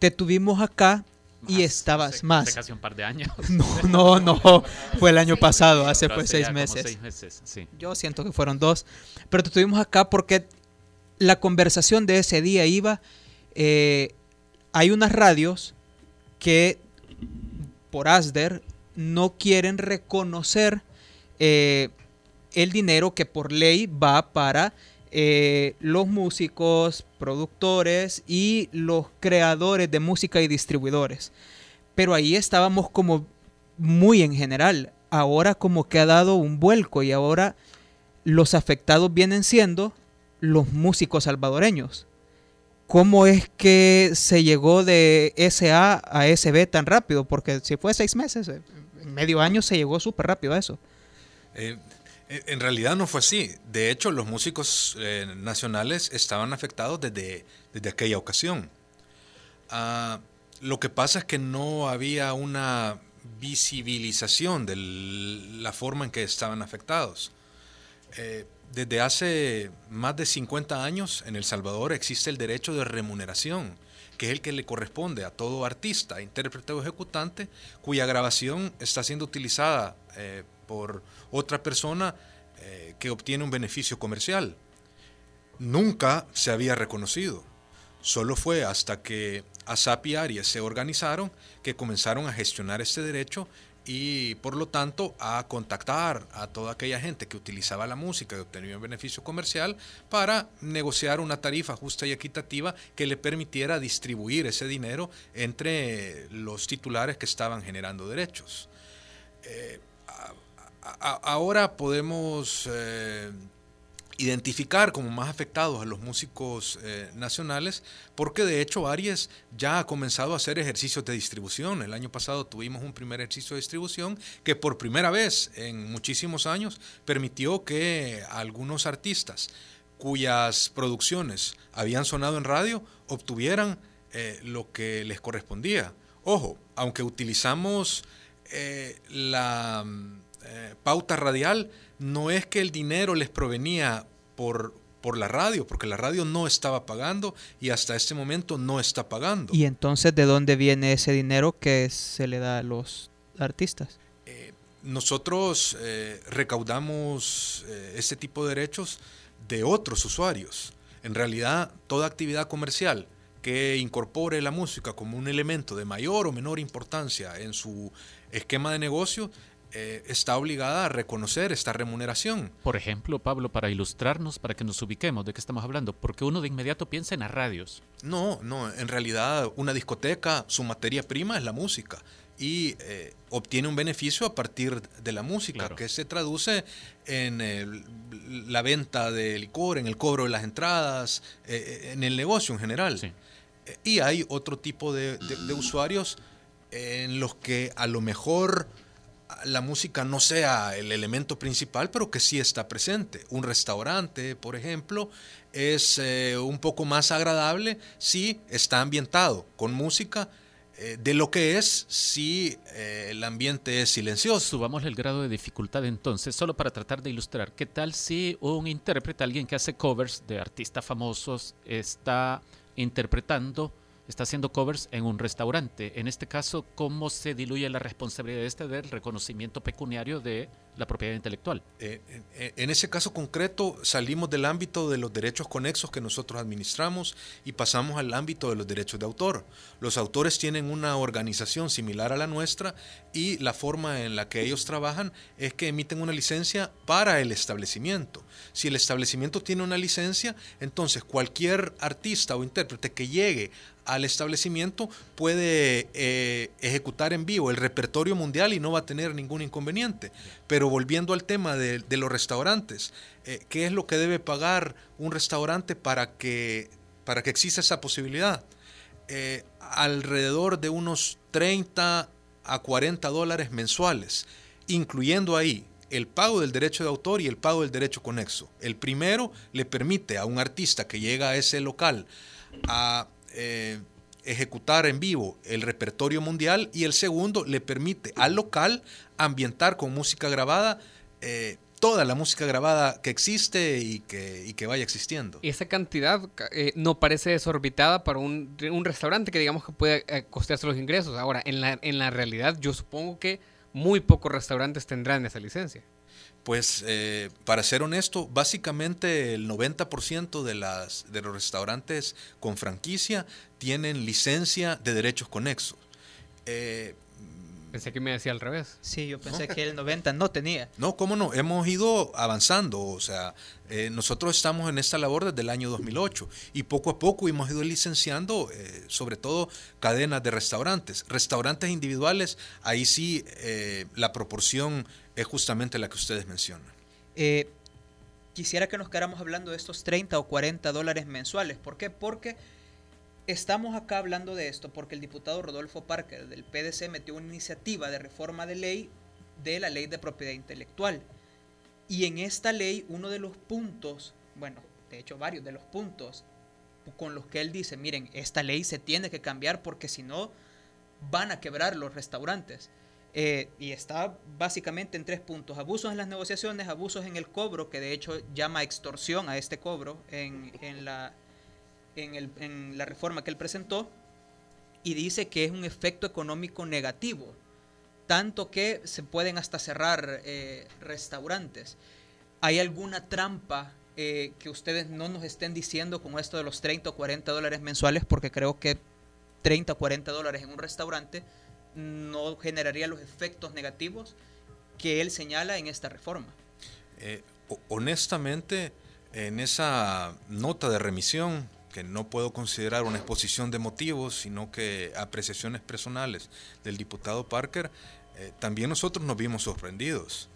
te tuvimos acá y estabas más. Hace casi un par de años. No, no, no. Fue el año pasado, hace pues seis meses. seis meses sí. Yo siento que fueron dos. Pero te tuvimos acá porque la conversación de ese día iba eh, hay unas radios que por ASDER no quieren reconocer eh, el dinero que por ley va para eh, los músicos, productores y los creadores de música y distribuidores. Pero ahí estábamos como muy en general. Ahora como que ha dado un vuelco y ahora los afectados vienen siendo los músicos salvadoreños. ¿Cómo es que se llegó de SA a SB tan rápido? Porque si fue seis meses, eh, en medio año se llegó súper rápido a eso. Eh, en realidad no fue así. De hecho, los músicos eh, nacionales estaban afectados desde, desde aquella ocasión. Ah, lo que pasa es que no había una visibilización de la forma en que estaban afectados. Desde hace más de 50 años en El Salvador existe el derecho de remuneración, que es el que le corresponde a todo artista, intérprete o ejecutante cuya grabación está siendo utilizada eh, por otra persona eh, que obtiene un beneficio comercial. Nunca se había reconocido. Solo fue hasta que ASAP y Aries se organizaron que comenzaron a gestionar este derecho y por lo tanto a contactar a toda aquella gente que utilizaba la música y obtenía un beneficio comercial para negociar una tarifa justa y equitativa que le permitiera distribuir ese dinero entre los titulares que estaban generando derechos. Eh, ahora podemos eh, identificar como más afectados a los músicos eh, nacionales, porque de hecho Aries ya ha comenzado a hacer ejercicios de distribución. El año pasado tuvimos un primer ejercicio de distribución que por primera vez en muchísimos años permitió que algunos artistas cuyas producciones habían sonado en radio obtuvieran eh, lo que les correspondía. Ojo, aunque utilizamos eh, la pauta radial, no es que el dinero les provenía por, por la radio, porque la radio no estaba pagando y hasta este momento no está pagando. ¿Y entonces de dónde viene ese dinero que se le da a los artistas? Eh, nosotros eh, recaudamos eh, este tipo de derechos de otros usuarios. En realidad, toda actividad comercial que incorpore la música como un elemento de mayor o menor importancia en su esquema de negocio eh, está obligada a reconocer esta remuneración. Por ejemplo, Pablo, para ilustrarnos, para que nos ubiquemos de qué estamos hablando, porque uno de inmediato piensa en las radios. No, no, en realidad una discoteca, su materia prima es la música y eh, obtiene un beneficio a partir de la música, que se traduce en la venta de licor, en el cobro de las entradas, eh, en el negocio en general. Y hay otro tipo de usuarios en los que a lo mejor la música no sea el elemento principal, pero que sí está presente. Un restaurante, por ejemplo, es eh, un poco más agradable si está ambientado con música eh, de lo que es si eh, el ambiente es silencioso. Subamos el grado de dificultad entonces, solo para tratar de ilustrar. ¿Qué tal si un intérprete, alguien que hace covers de artistas famosos, está interpretando está haciendo covers en un restaurante. En este caso, ¿cómo se diluye la responsabilidad este del reconocimiento pecuniario de la propiedad intelectual? Eh, en ese caso concreto, salimos del ámbito de los derechos conexos que nosotros administramos y pasamos al ámbito de los derechos de autor. Los autores tienen una organización similar a la nuestra y la forma en la que ellos trabajan es que emiten una licencia para el establecimiento. Si el establecimiento tiene una licencia, entonces cualquier artista o intérprete que llegue al establecimiento puede eh, ejecutar en vivo el repertorio mundial y no va a tener ningún inconveniente. Pero volviendo al tema de, los restaurantes, eh, ¿qué es lo que debe pagar un restaurante para que, para que exista esa posibilidad? Eh, alrededor de unos 30 a 40 dólares mensuales, incluyendo ahí el pago del derecho de autor y el pago del derecho conexo. El primero le permite a un artista que llega a ese local a eh, ejecutar en vivo el repertorio mundial y el segundo le permite al local ambientar con música grabada eh, toda la música grabada que existe y que, vaya existiendo. Esa cantidad eh, no parece desorbitada para un, restaurante que digamos que puede costearse los ingresos. Ahora, en la, en la realidad yo supongo que muy pocos restaurantes tendrán esa licencia. Pues eh, para ser honesto, básicamente el 90% de, los restaurantes con franquicia tienen licencia de derechos conexos. Eh, pensé que me decía al revés. Sí, yo pensé que el 90 no tenía. No, cómo no, hemos ido avanzando, o sea, eh, nosotros estamos en esta labor desde el año 2008 y poco a poco hemos ido licenciando sobre todo cadenas de restaurantes. Restaurantes individuales, ahí sí la proporción es justamente la que ustedes mencionan. Eh, quisiera que nos quedáramos hablando de estos 30 o 40 dólares mensuales. ¿Por qué? Porque estamos acá hablando de esto porque el diputado Rodolfo Parker del PDC metió una iniciativa de reforma de ley de la ley de propiedad intelectual. Y en esta ley, uno de los puntos, bueno, de hecho varios de los puntos con los que él dice, miren, esta ley se tiene que cambiar porque si no van a quebrar los restaurantes. Eh, y está básicamente en tres puntos. Abusos en las negociaciones, abusos en el cobro, que de hecho llama extorsión a este cobro en, la, en, la reforma que él presentó, y dice que es un efecto económico negativo, tanto que se pueden hasta cerrar eh, restaurantes. ¿Hay alguna trampa eh, que ustedes no nos estén diciendo con esto de los 30 o 40 dólares mensuales? Porque creo que 30 o 40 dólares en un restaurante no generaría los efectos negativos que él señala en esta reforma. Eh, honestamente, en esa nota de remisión, no puedo considerar una exposición de motivos, sino que apreciaciones personales del diputado Parker, eh, también nosotros nos vimos sorprendidos.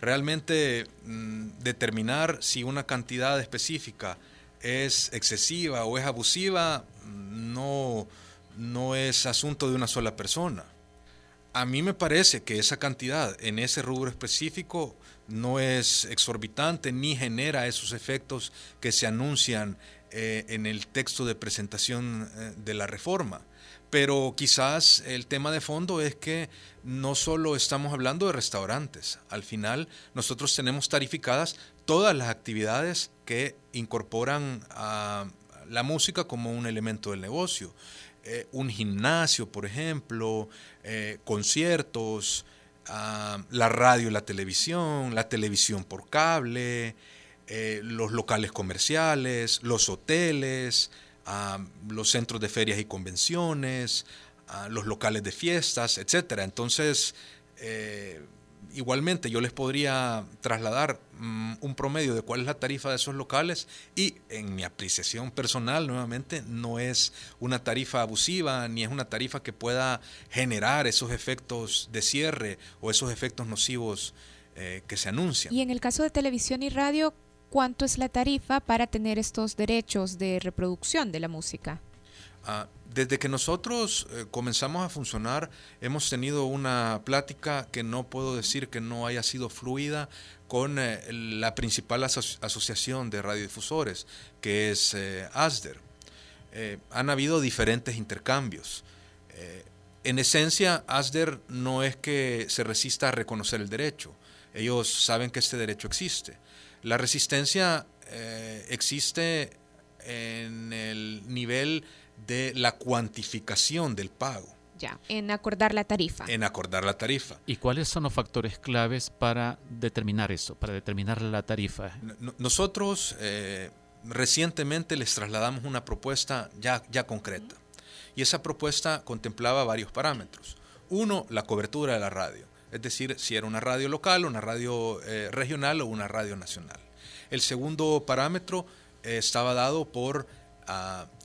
Realmente mm, determinar si una cantidad específica es excesiva o es abusiva mm, no, no es asunto de una sola persona a mí me parece que esa cantidad en ese rubro específico no es exorbitante ni genera esos efectos que se anuncian eh, en el texto de presentación eh, de la reforma. Pero quizás el tema de fondo es que no solo estamos hablando de restaurantes, al final nosotros tenemos tarificadas todas las actividades que incorporan a la música como un elemento del negocio. Eh, un gimnasio, por ejemplo, conciertos, ah, la radio y la televisión, la televisión por cable, eh, los locales comerciales, los hoteles, ah, los centros de ferias y convenciones, ah, los locales de fiestas, etc. Entonces, igualmente yo les podría trasladar mm, un promedio de cuál es la tarifa de esos locales y en mi apreciación personal nuevamente no es una tarifa abusiva ni es una tarifa que pueda generar esos efectos de cierre o esos efectos nocivos eh, que se anuncian. Y en el caso de televisión y radio, ¿cuánto es la tarifa para tener estos derechos de reproducción de la música? Ah, desde que nosotros eh, comenzamos a funcionar, hemos tenido una plática que no puedo decir que no haya sido fluida con eh, la principal asociación de radiodifusores, que es eh, ASDER. han habido diferentes intercambios. en esencia, ASDER no es que se resista a reconocer el derecho. Ellos saben que este derecho existe. La resistencia existe en el nivel de la cuantificación del pago. Ya, en acordar la tarifa. En acordar la tarifa. ¿Y cuáles son los factores claves para determinar eso, para determinar la tarifa? Nosotros eh, recientemente les trasladamos una propuesta ya, ya concreta. Y esa propuesta contemplaba varios parámetros. Uno, la cobertura de la radio. Es decir, si era una radio local, una radio eh, regional o una radio nacional. El segundo parámetro eh, estaba dado por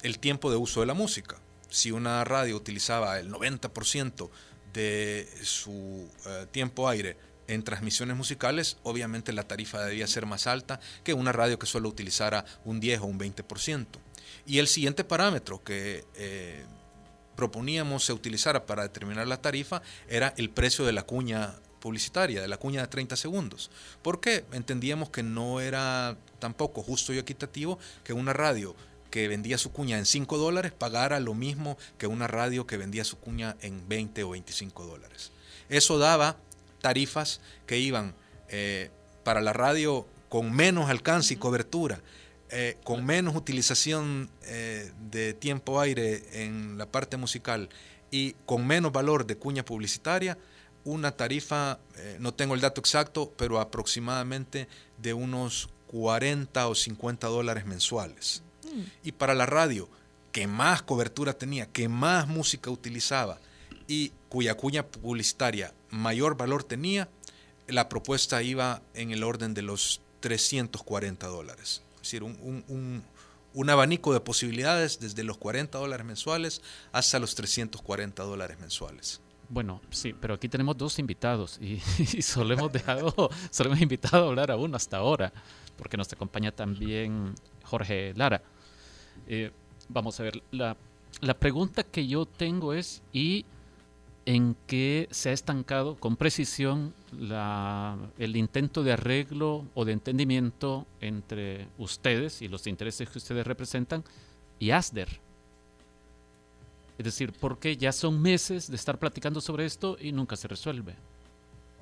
el tiempo de uso de la música. Si una radio utilizaba el 90% de su eh, tiempo aire en transmisiones musicales, obviamente la tarifa debía ser más alta que una radio que solo utilizara un 10 o un 20%. Y el siguiente parámetro que proponíamos se utilizara para determinar la tarifa era el precio de la cuña publicitaria, de la cuña de 30 segundos, porque entendíamos que no era tampoco justo y equitativo que una radio que vendía su cuña en 5 dólares pagara lo mismo que una radio que vendía su cuña en 20 o 25 dólares. Eso daba tarifas que iban eh, para la radio con menos alcance y cobertura, eh, con menos utilización eh, de tiempo aire en la parte musical y con menos valor de cuña publicitaria, una tarifa, no tengo el dato exacto, pero aproximadamente de unos 40 o 50 dólares mensuales. Y para la radio, que más cobertura tenía, que más música utilizaba y cuya cuña publicitaria mayor valor tenía, la propuesta iba en el orden de los 340 dólares. Decir, un, un abanico de posibilidades desde los 40 dólares mensuales hasta los 340 dólares mensuales. Bueno, sí, pero aquí tenemos dos invitados y, solo hemos dejado, solo hemos invitado a hablar a uno hasta ahora. porque nos acompaña también Jorge Lara. Eh, vamos a ver, la, la pregunta que yo tengo es, ¿y en qué se ha estancado con precisión la, el intento de arreglo o de entendimiento entre ustedes y los intereses que ustedes representan y ASDER? Es decir, porque ya son meses de estar platicando sobre esto y nunca se resuelve.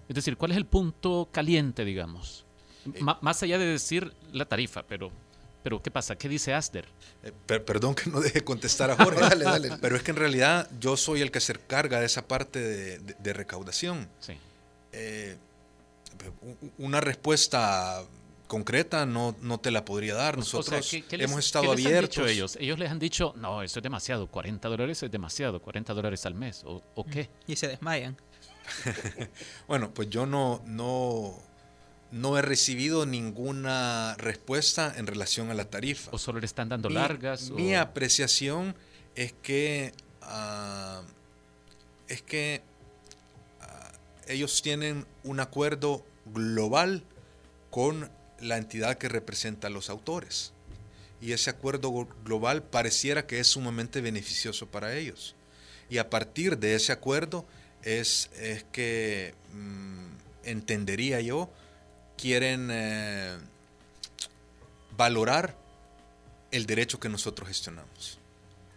Es decir, ¿cuál es el punto caliente, digamos? Eh, más allá de decir la tarifa, pero pero ¿qué pasa? ¿Qué dice Aster? Eh, perdón que no deje contestar a Jorge, dale, dale. pero es que en realidad yo soy el que se encarga de esa parte de, recaudación. Sí. Eh, una respuesta concreta no, no te la podría dar. Nosotros hemos estado ¿qué les abiertos. Han dicho ellos? ellos les han dicho, no, eso es demasiado, 40 dólares es demasiado, 40 dólares al mes, ¿o, o qué? Y se desmayan. bueno, pues yo no, no, no he recibido ninguna respuesta en relación a la tarifa. ¿O solo le están dando largas? Mi apreciación es que, ah, es que ah, ellos tienen un acuerdo global con la entidad que representa a los autores. Y ese acuerdo global pareciera que es sumamente beneficioso para ellos. Y a partir de ese acuerdo es, es que mm, entendería yo quieren eh, valorar el derecho que nosotros gestionamos.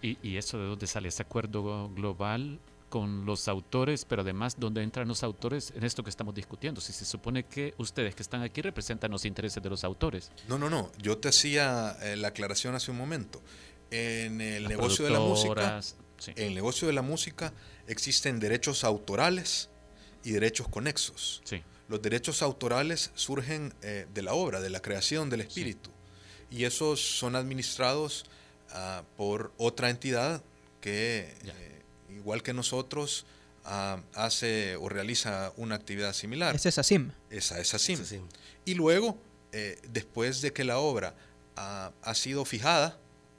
¿Y, ¿Y, eso de dónde sale ese acuerdo global con los autores, pero además dónde entran los autores en esto que estamos discutiendo? Si se supone que ustedes que están aquí representan los intereses de los autores. No, no, no. Yo te hacía eh, la aclaración hace un momento. En el negocio de la música, en el negocio de la música existen derechos autorales y derechos conexos. Sí. Los derechos autorales surgen eh, de la obra, de la creación del espíritu. Y esos son administrados ah, por otra entidad que, eh, igual que nosotros, ah, hace o realiza una actividad similar. Es esa SIM. Esa es SIM. Y luego, eh, después de que la obra ah, ha sido fijada,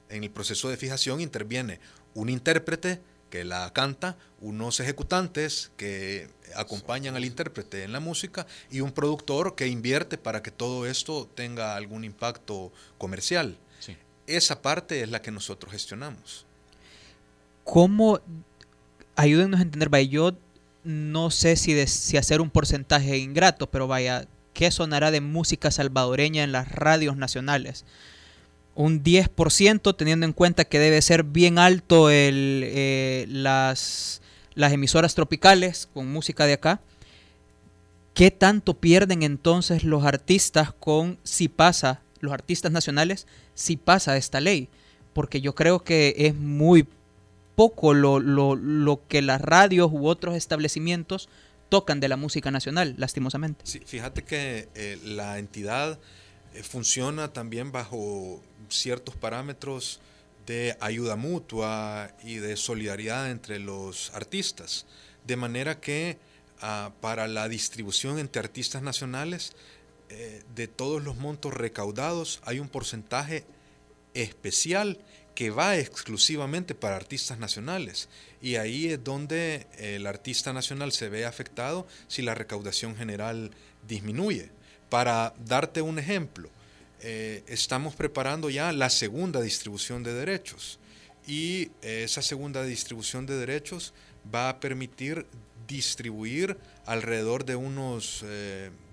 en el proceso de fijación interviene un intérprete que la canta, unos ejecutantes que acompañan al intérprete en la música y un productor que invierte para que todo esto tenga algún impacto comercial. Esa parte es la que nosotros gestionamos. ¿Cómo? Ayúdenos a entender, vaya, yo no sé si, si hacer un porcentaje ingrato, pero vaya, ¿qué sonará de música salvadoreña en las radios nacionales? un 10%, teniendo en cuenta que debe ser bien alto el, eh, las, las emisoras tropicales con música de acá. ¿Qué tanto pierden entonces los artistas con si pasa, los artistas nacionales, si pasa esta ley? Porque yo creo que es muy poco lo, lo, lo que las radios u otros establecimientos tocan de la música nacional, lastimosamente. Sí, fíjate que eh, la entidad eh, funciona también bajo ciertos parámetros de ayuda mutua y de solidaridad entre los artistas. De manera que ah, para la distribución entre artistas nacionales, eh, de todos los montos recaudados hay un porcentaje especial que va exclusivamente para artistas nacionales. Y ahí es donde el artista nacional se ve afectado si la recaudación general disminuye. Para darte un ejemplo, eh, estamos preparando ya la segunda distribución de derechos y eh, esa segunda distribución de derechos va a permitir distribuir alrededor de unos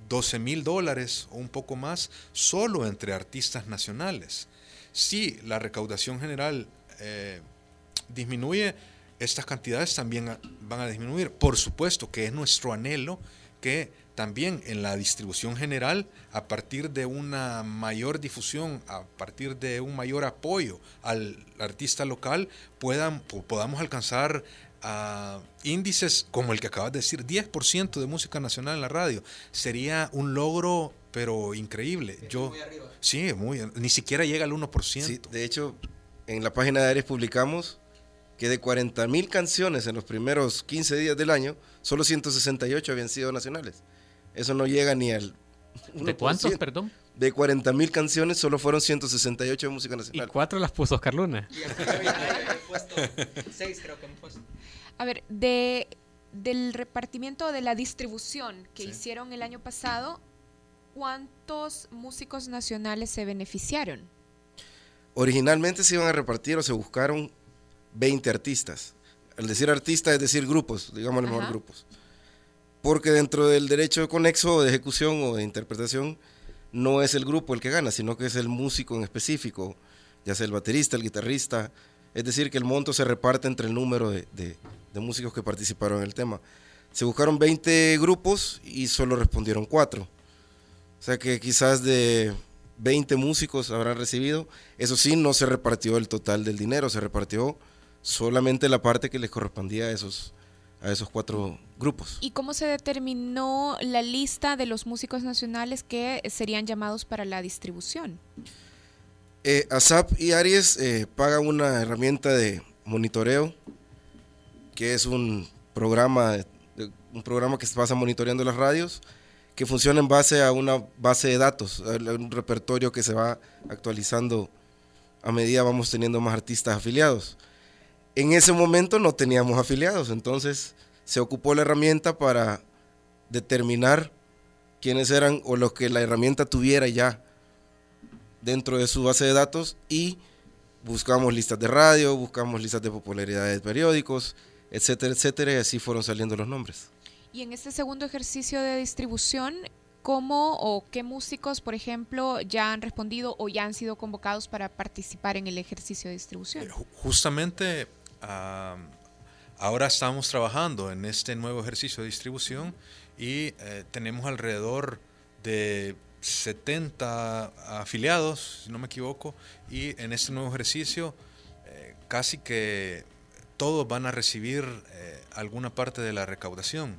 12 eh, mil dólares o un poco más solo entre artistas nacionales. Si la recaudación general disminuye, estas cantidades también van a disminuir. Por supuesto que es nuestro anhelo que también en la distribución general, a partir de una mayor difusión, a partir de un mayor apoyo al artista local, puedan, podamos alcanzar ah, índices como el que acabas de decir, 10% de música nacional en la radio. Sería un logro, pero increíble. Yo, Sí, muy, ni siquiera llega al 1%. de hecho, en la página de Ares publicamos que de 40.000 canciones en los primeros 15 días del año, solo 168 habían sido nacionales. Eso no llega ni al... ¿De cuántos, perdón? De 40.000 canciones solo fueron 168 de música nacional. Y cuatro las puso Oscar Luna. seis creo que puesto. A ver, de, del repartimiento de la distribución que hicieron el año pasado, ¿cuántos músicos nacionales se beneficiaron? Originalmente se iban a repartir o se buscaron 20 artistas. Al decir artistas es decir grupos, digamos los mejor grupos. Porque dentro del derecho conexo de ejecución o de interpretación no es el grupo el que gana, sino que es el músico en específico, ya sea el baterista, el guitarrista. Es decir, que el monto se reparte entre el número de, de músicos que participaron en el tema. Se buscaron 20 grupos y solo respondieron 4. O sea que quizás de 20 músicos habrán recibido. Eso sí, no se repartió el total del dinero, se repartió solamente la parte que les correspondía a esos, a esos cuatro grupos. ¿Y cómo se determinó la lista de los músicos nacionales que serían llamados para la distribución? Eh, ASAP y Aries eh, pagan una herramienta de monitoreo, que es un programa, un programa que se pasa monitoreando las radios que funciona en base a una base de datos, un repertorio que se va actualizando a medida vamos teniendo más artistas afiliados. En ese momento no teníamos afiliados, entonces se ocupó la herramienta para determinar quiénes eran o los que la herramienta tuviera ya dentro de su base de datos y buscamos listas de radio, buscamos listas de popularidad de periódicos, etcétera, etcétera, y así fueron saliendo los nombres. Y en este segundo ejercicio de distribución, ¿cómo o qué músicos, por ejemplo, ya han respondido o ya han sido convocados para participar en el ejercicio de distribución? Eh, ahora estamos trabajando en este nuevo ejercicio de distribución y eh, tenemos alrededor de 70 afiliados, si no me equivoco, y en este nuevo ejercicio eh, casi que todos van a recibir alguna parte de la recaudación.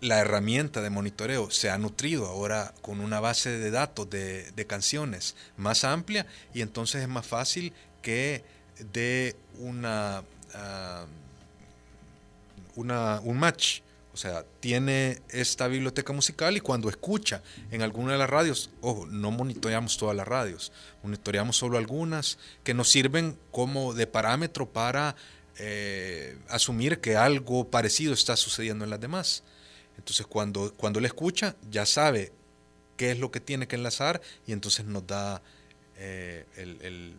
La herramienta de monitoreo se ha nutrido ahora con una base de datos de, canciones más amplia y entonces es más fácil que dé una, una, un match. O sea, tiene esta biblioteca musical y cuando escucha en alguna de las radios, ojo, no monitoreamos todas las radios, monitoreamos solo algunas que nos sirven como de parámetro para eh, asumir que algo parecido está sucediendo en las demás. Entonces cuando, cuando él escucha, ya sabe qué es lo que tiene que enlazar y entonces nos da eh, el,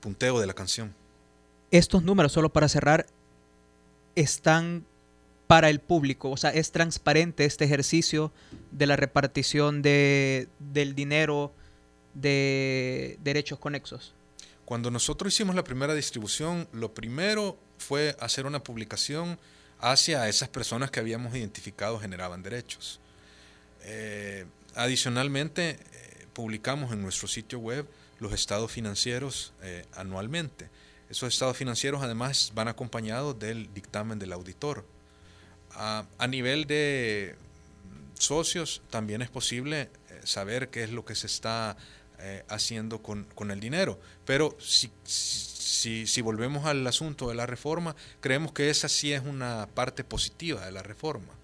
punteo de la canción. Estos números, solo para cerrar, están para el público, o sea, es transparente este ejercicio de la repartición de, del dinero de derechos conexos. Cuando nosotros hicimos la primera distribución, lo primero fue hacer una publicación hacia esas personas que habíamos identificado generaban derechos. Eh, adicionalmente, eh, publicamos en nuestro sitio web los estados financieros eh, anualmente. Esos estados financieros además van acompañados del dictamen del auditor. a nivel de socios también es posible saber qué es lo que se está haciendo con, con, el dinero. Pero si, si, volvemos al asunto de la reforma, creemos que esa sí es una parte positiva de la reforma.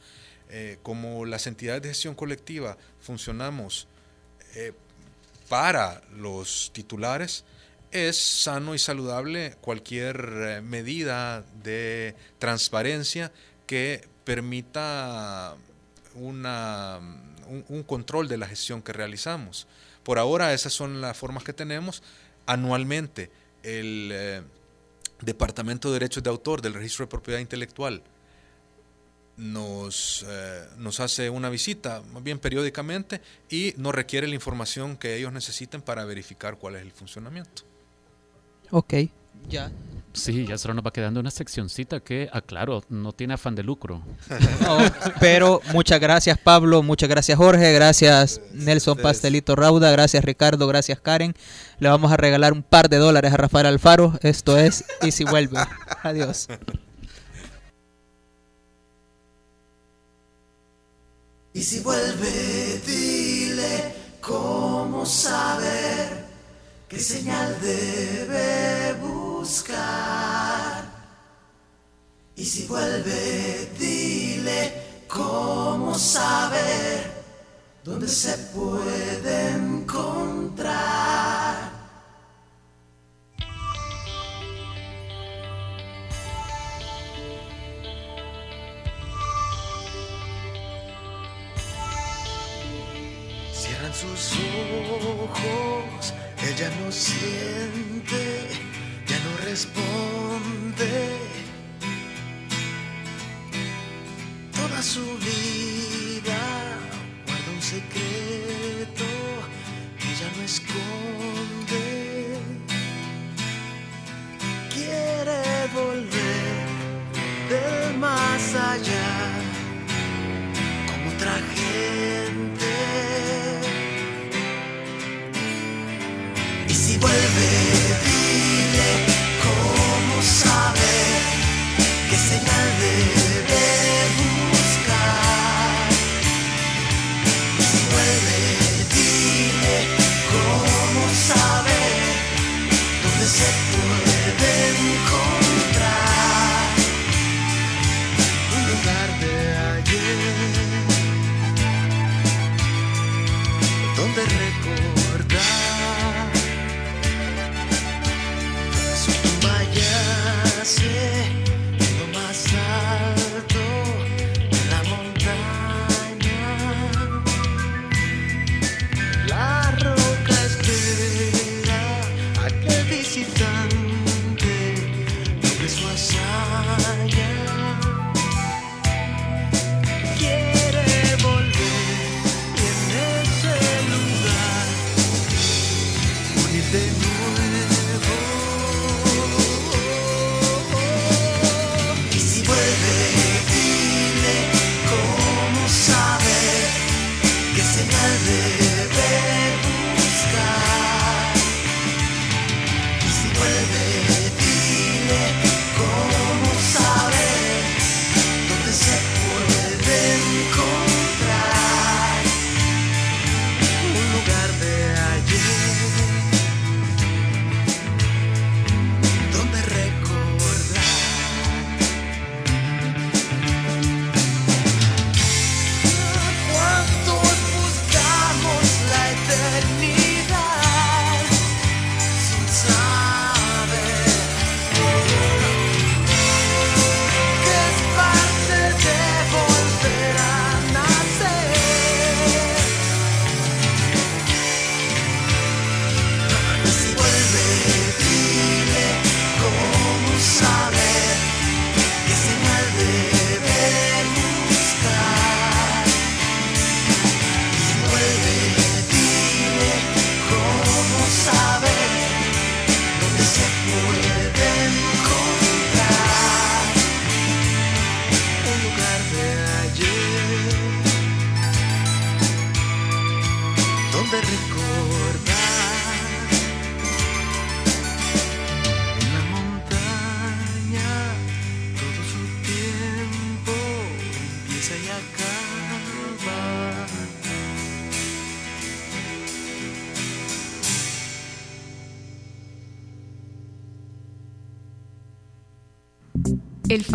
Eh, como las entidades de gestión colectiva funcionamos eh, para los titulares, es sano y saludable cualquier eh, medida de transparencia que permita un, control de la gestión que realizamos. Por ahora esas son las formas que tenemos anualmente el eh, Departamento de Derechos de Autor del Registro de Propiedad Intelectual nos, eh, nos hace una visita, más bien periódicamente, y nos requiere la información que ellos necesiten para verificar cuál es el funcionamiento. Ok, ya. Sí, ya solo nos va quedando una seccioncita que, aclaro, no tiene afán de lucro. pero muchas gracias Pablo, muchas gracias Jorge, gracias Nelson Pastelito Rauda, gracias Ricardo, gracias Karen. Le vamos a regalar un par de dólares a Rafael Alfaro. Esto es Y si vuelve. Adiós. Y si vuelve, dile cómo saber qué señal debe buscar. Y si vuelve, dile cómo saber dónde se puede encontrar.